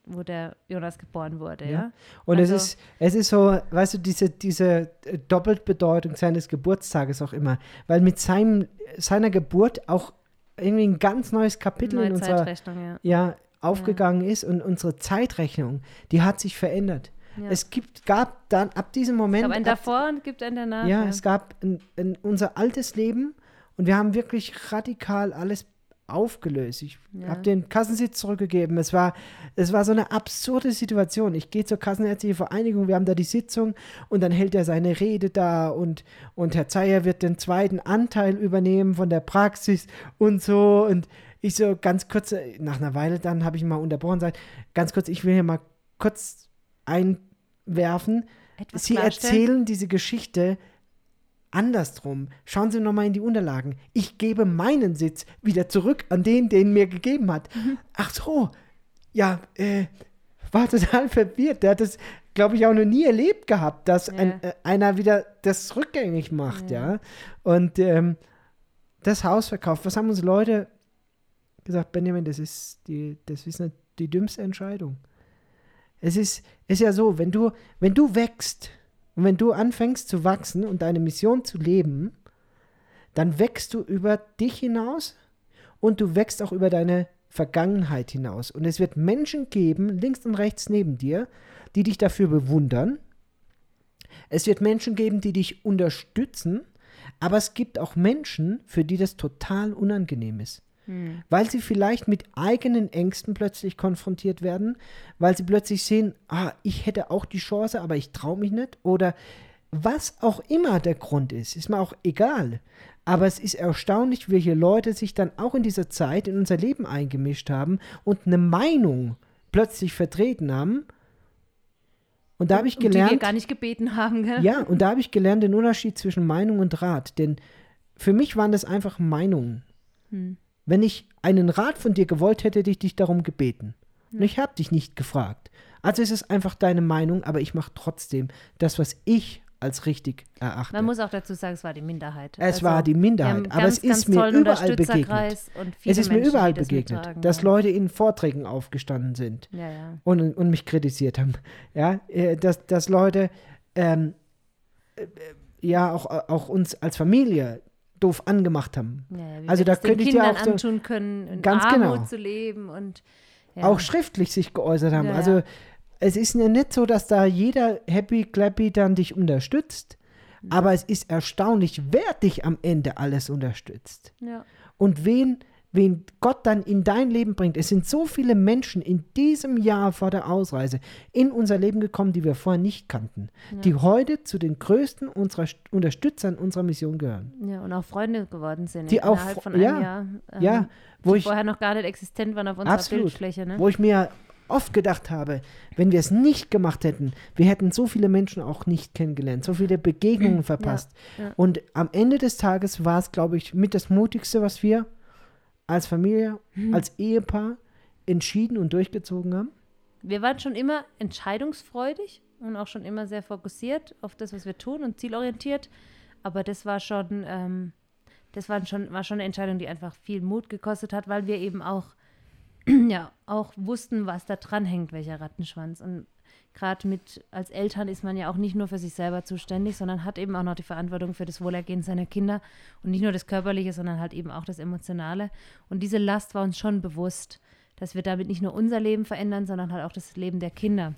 wo der Jonas geboren wurde, ja. ja? Und also, es ist, es ist so, weißt du, diese, diese Doppeltbedeutung seines Geburtstages auch immer. Weil mit seinem, seiner Geburt auch irgendwie ein ganz neues Kapitel in unserer ja. ja aufgegangen ja. ist und unsere Zeitrechnung, die hat sich verändert. Ja. Es gibt, gab dann ab diesem Moment. Es gab einen davor und gibt einen danach. Ja, ja. es gab ein, ein, unser altes Leben und wir haben wirklich radikal alles aufgelöst. Ich ja. habe den Kassensitz zurückgegeben. Es war, es war so eine absurde Situation. Ich gehe zur Kassenärztlichen Vereinigung, wir haben da die Sitzung und dann hält er seine Rede da und, und Herr Zeyer wird den zweiten Anteil übernehmen von der Praxis und so. Und ich so ganz kurz, nach einer Weile dann habe ich mal unterbrochen gesagt, ganz kurz, ich will hier mal kurz einwerfen. Etwas Sie erzählen diese Geschichte andersrum. Schauen Sie nochmal in die Unterlagen. Ich gebe meinen Sitz wieder zurück an den, den mir gegeben hat. Mhm. Ach so, ja, äh, war total verwirrt. Der hat das, glaube ich, auch noch nie erlebt gehabt, dass ja. ein, äh, einer wieder das rückgängig macht, ja. ja? Und ähm, das Haus verkauft. Was haben unsere Leute gesagt? Benjamin, das ist die, das ist eine, die dümmste Entscheidung. Es ist, ist ja so, wenn du, wenn du wächst und wenn du anfängst zu wachsen und deine Mission zu leben, dann wächst du über dich hinaus und du wächst auch über deine Vergangenheit hinaus. Und es wird Menschen geben, links und rechts neben dir, die dich dafür bewundern. Es wird Menschen geben, die dich unterstützen, aber es gibt auch Menschen, für die das total unangenehm ist. Hm. Weil sie vielleicht mit eigenen Ängsten plötzlich konfrontiert werden, weil sie plötzlich sehen, ah, ich hätte auch die Chance, aber ich traue mich nicht. Oder was auch immer der Grund ist, ist mir auch egal. Aber es ist erstaunlich, welche Leute sich dann auch in dieser Zeit in unser Leben eingemischt haben und eine Meinung plötzlich vertreten haben. Und da habe ich gelernt. Die wir gar nicht gebeten haben, gell? Ja, und da habe ich gelernt den Unterschied zwischen Meinung und Rat. Denn für mich waren das einfach Meinungen. Hm. Wenn ich einen Rat von dir gewollt hätte, hätte ich dich darum gebeten. Und ich habe dich nicht gefragt. Also ist es einfach deine Meinung, aber ich mache trotzdem das, was ich als richtig erachte. Man muss auch dazu sagen, es war die Minderheit. Es also, war die Minderheit, aber ganz, es ist mir überall begegnet. es ist mir überall begegnet, das dass Leute in Vorträgen aufgestanden sind ja, ja. Und, und mich kritisiert haben. Ja, äh, dass, dass Leute ähm, äh, ja auch, auch uns als Familie doof angemacht haben. Ja, also da könnte ich dir auch so antun können, ganz Armut genau. zu leben und ja. auch schriftlich sich geäußert haben. Ja, also es ist ja nicht so, dass da jeder happy clappy dann dich unterstützt, aber es ist erstaunlich, wer dich am Ende alles unterstützt und wen wen Gott dann in dein Leben bringt. Es sind so viele Menschen in diesem Jahr vor der Ausreise in unser Leben gekommen, die wir vorher nicht kannten, Ja. die heute zu den größten unserer St- Unterstützern unserer Mission gehören. Ja, und auch Freunde geworden sind. Die auch von einem ja, Jahr. ähm, ja, wo die ich, vorher noch gar nicht existent waren auf unserer Absolut. Bildfläche. Ne? wo ich mir oft gedacht habe, wenn wir es nicht gemacht hätten, wir hätten so viele Menschen auch nicht kennengelernt, so viele Begegnungen verpasst. ja. Und am Ende des Tages war es, glaube ich, mit das Mutigste, was wir als Familie, Mhm. als Ehepaar entschieden und durchgezogen haben. Wir waren schon immer entscheidungsfreudig und auch schon immer sehr fokussiert auf das, was wir tun und zielorientiert. Aber das war schon, ähm, das war schon, war schon eine Entscheidung, die einfach viel Mut gekostet hat, weil wir eben auch, ja, auch wussten, was da dran hängt, welcher Rattenschwanz. Und gerade mit als Eltern ist man ja auch nicht nur für sich selber zuständig, sondern hat eben auch noch die Verantwortung für das Wohlergehen seiner Kinder und nicht nur das Körperliche, sondern halt eben auch das Emotionale. Und diese Last war uns schon bewusst, dass wir damit nicht nur unser Leben verändern, sondern halt auch das Leben der Kinder.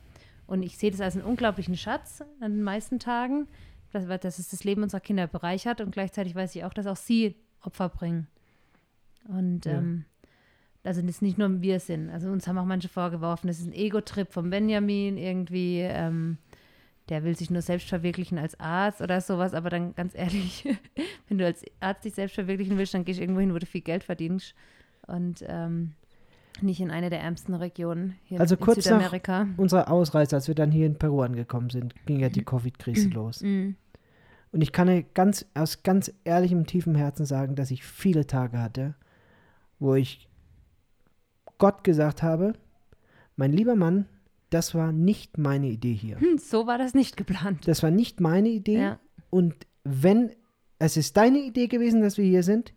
Und ich sehe das als einen unglaublichen Schatz an den meisten Tagen, dass, dass es das Leben unserer Kinder bereichert und gleichzeitig weiß ich auch, dass auch sie Opfer bringen. Und Ja. ähm, also das nicht nur wir sind. Also uns haben auch manche vorgeworfen, das ist ein Ego-Trip von Benjamin irgendwie. Ähm, der will sich nur selbst verwirklichen als Arzt oder sowas. Aber dann ganz ehrlich, wenn du als Arzt dich selbst verwirklichen willst, dann gehst du irgendwo hin, wo du viel Geld verdienst. Und ähm, nicht in eine der ärmsten Regionen hier Also in kurz nach- Südamerika. Unsere Ausreise, als wir dann hier in Peru angekommen sind, ging ja die Covid-Krise los. Mhm. Und ich kann ganz, aus ganz ehrlichem, tiefem Herzen sagen, dass ich viele Tage hatte, wo ich Gott gesagt habe, mein lieber Mann, das war nicht meine Idee hier. Hm, so war das nicht geplant. Das war nicht meine Idee. Ja. Und wenn es ist deine Idee gewesen, dass wir hier sind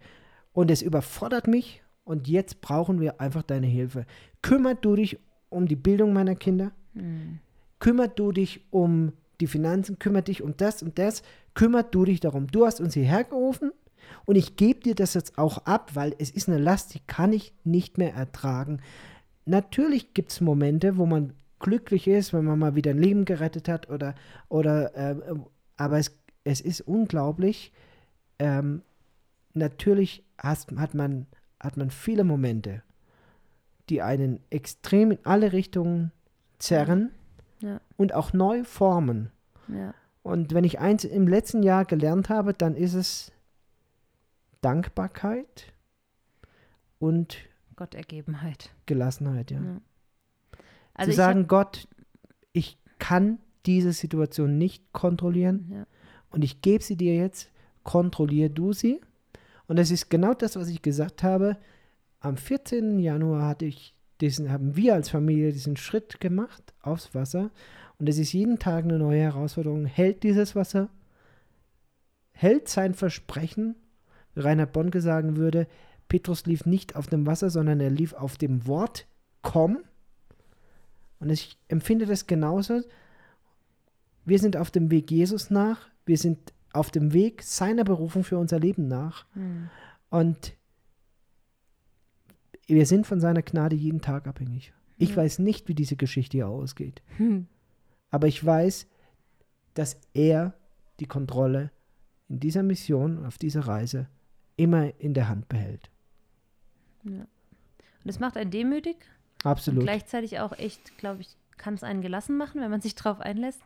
und es überfordert mich und jetzt brauchen wir einfach deine Hilfe. Kümmer du dich um die Bildung meiner Kinder, Mhm. kümmer du dich um die Finanzen, kümmer dich um das und das, kümmer du dich darum. Du hast uns hierher gerufen und ich gebe dir das jetzt auch ab, weil es ist eine Last, die kann ich nicht mehr ertragen. Natürlich gibt es Momente, wo man glücklich ist, wenn man mal wieder ein Leben gerettet hat oder, oder äh, aber es, es ist unglaublich. Ähm, natürlich hast, hat, man, hat man viele Momente, die einen extrem in alle Richtungen zerren Ja. und auch neu formen. Ja. Und wenn ich eins im letzten Jahr gelernt habe, dann ist es Dankbarkeit und Gottergebenheit. Gelassenheit, ja. Ja. Also Zu sagen, Gott, ich kann diese Situation nicht kontrollieren ja. und ich gebe sie dir jetzt, kontrollier du sie. Und das ist genau das, was ich gesagt habe. Am 14. Januar hatte ich diesen, haben wir als Familie diesen Schritt gemacht aufs Wasser. Und es ist jeden Tag eine neue Herausforderung. Hält dieses Wasser? Hält sein Versprechen? Reinhard Bonke sagen würde, Petrus lief nicht auf dem Wasser, sondern er lief auf dem Wort, komm. Und ich empfinde das genauso. Wir sind auf dem Weg Jesus nach. Wir sind auf dem Weg seiner Berufung für unser Leben nach. Hm. Und wir sind von seiner Gnade jeden Tag abhängig. Ich Ja. weiß nicht, wie diese Geschichte hier ausgeht. Hm. Aber ich weiß, dass er die Kontrolle in dieser Mission, auf dieser Reise, immer in der Hand behält. Und das macht einen demütig und Absolut. gleichzeitig auch echt, glaube ich, kann es einen gelassen machen, wenn man sich drauf einlässt.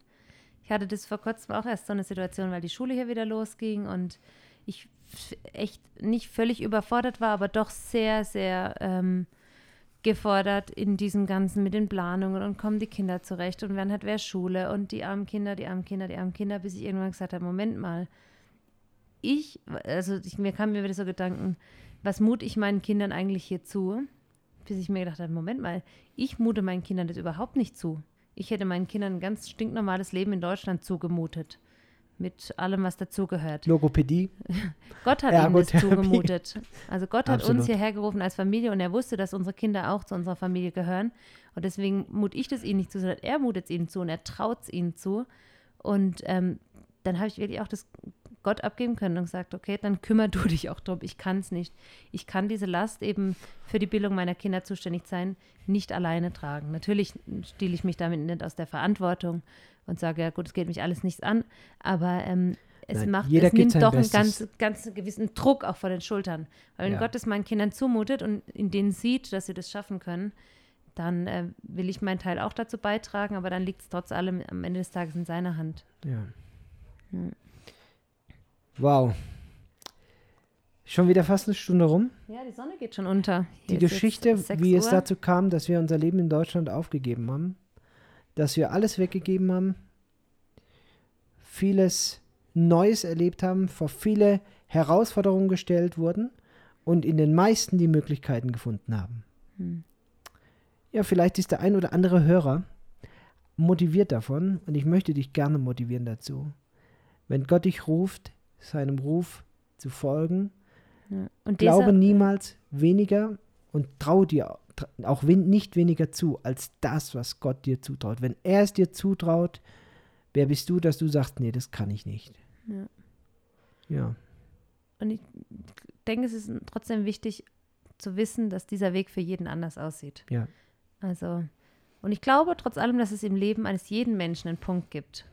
Ich hatte das vor kurzem auch erst so eine Situation, weil die Schule hier wieder losging und ich echt nicht völlig überfordert war, aber doch sehr, sehr ähm, gefordert in diesem Ganzen mit den Planungen und kommen die Kinder zurecht und wann hat wer Schule und die armen Kinder, die armen Kinder, die armen Kinder, bis ich irgendwann gesagt habe, Moment mal, ich, also ich, mir kamen mir wieder so Gedanken, was mute ich meinen Kindern eigentlich hier zu? Bis ich mir gedacht habe, Moment mal, ich mute meinen Kindern das überhaupt nicht zu. Ich hätte meinen Kindern ein ganz stinknormales Leben in Deutschland zugemutet. Mit allem, was dazugehört. Logopädie. Gott hat ihnen das zugemutet. Also Gott hat Absolut. uns hierher gerufen als Familie und er wusste, dass unsere Kinder auch zu unserer Familie gehören. Und deswegen mut ich das ihnen nicht zu, sondern er mutet es ihnen zu und er traut es ihnen zu. Und ähm, dann habe ich wirklich auch das Gott abgeben können und gesagt, okay, dann kümmer du dich auch drum. Ich kann es nicht. Ich kann diese Last eben für die Bildung meiner Kinder zuständig sein, nicht alleine tragen. Natürlich stehle ich mich damit nicht aus der Verantwortung und sage, ja gut, es geht mich alles nichts an, aber ähm, es Nein, macht, es nimmt doch einen Bestes. ganz, ganz gewissen Druck auch von den Schultern. Weil wenn Ja. Gott es meinen Kindern zumutet und in denen sieht, dass sie das schaffen können, dann äh, will ich meinen Teil auch dazu beitragen, aber dann liegt es trotz allem am Ende des Tages in seiner Hand. Ja. Hm. Wow. Schon wieder fast eine Stunde rum. Ja, die Sonne geht schon unter. Die Hier ist Geschichte, wie es Uhr. dazu kam, dass wir unser Leben in Deutschland aufgegeben haben, dass wir alles weggegeben haben, vieles Neues erlebt haben, vor viele Herausforderungen gestellt wurden und in den meisten die Möglichkeiten gefunden haben. Hm. Ja, vielleicht ist der ein oder andere Hörer motiviert davon und ich möchte dich gerne motivieren dazu. Wenn Gott dich ruft, seinem Ruf zu folgen, Ja. Und glaube dieser, niemals weniger und trau dir auch nicht weniger zu als das, was Gott dir zutraut. Wenn er es dir zutraut, wer bist du, dass du sagst, nee, das kann ich nicht. Ja. Ja, Und ich denke, es ist trotzdem wichtig zu wissen, dass dieser Weg für jeden anders aussieht. ja, Also, und ich glaube trotz allem, dass es im Leben eines jeden Menschen einen Punkt gibt,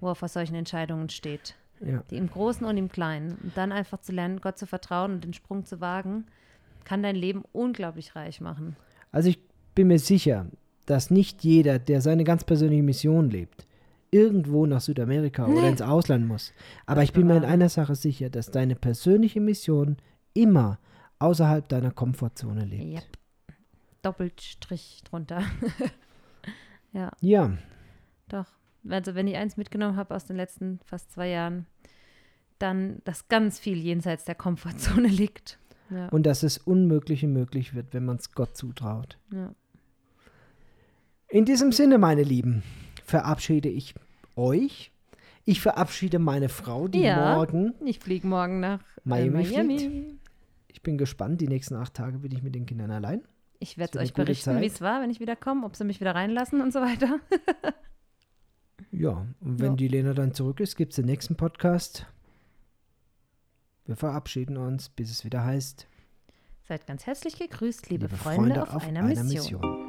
wo er vor solchen Entscheidungen steht. Ja. Die im Großen und im Kleinen. Und dann einfach zu lernen, Gott zu vertrauen und den Sprung zu wagen, kann dein Leben unglaublich reich machen. Also ich bin mir sicher, dass nicht jeder, der seine ganz persönliche Mission lebt, irgendwo nach Südamerika oder Nee. ins Ausland muss. Aber Das ich bin mir in einer Sache sicher, dass deine persönliche Mission immer außerhalb deiner Komfortzone lebt. Yep. Doppelstrich drunter. ja, Ja, doch. Also, wenn ich eins mitgenommen habe aus den letzten fast zwei Jahren, dann, dass ganz viel jenseits der Komfortzone liegt. Ja. und dass das Unmögliche möglich wird, wenn man es Gott zutraut. ja. In diesem Sinne, meine Lieben, verabschiede ich euch. Ich verabschiede meine Frau, die Ja. morgen. Ich fliege morgen nach äh, Miami Miami. Ich bin gespannt. Die nächsten acht Tage bin ich mit den Kindern allein. Ich werde euch berichten, wie es war, wenn ich wieder komme, ob sie mich wieder reinlassen und so weiter. Ja, und wenn Ja. die Lena dann zurück ist, gibt es den nächsten Podcast. Wir verabschieden uns, bis es wieder heißt, Seid ganz herzlich gegrüßt, liebe, liebe Freunde, auf, einer, Mission. Mission.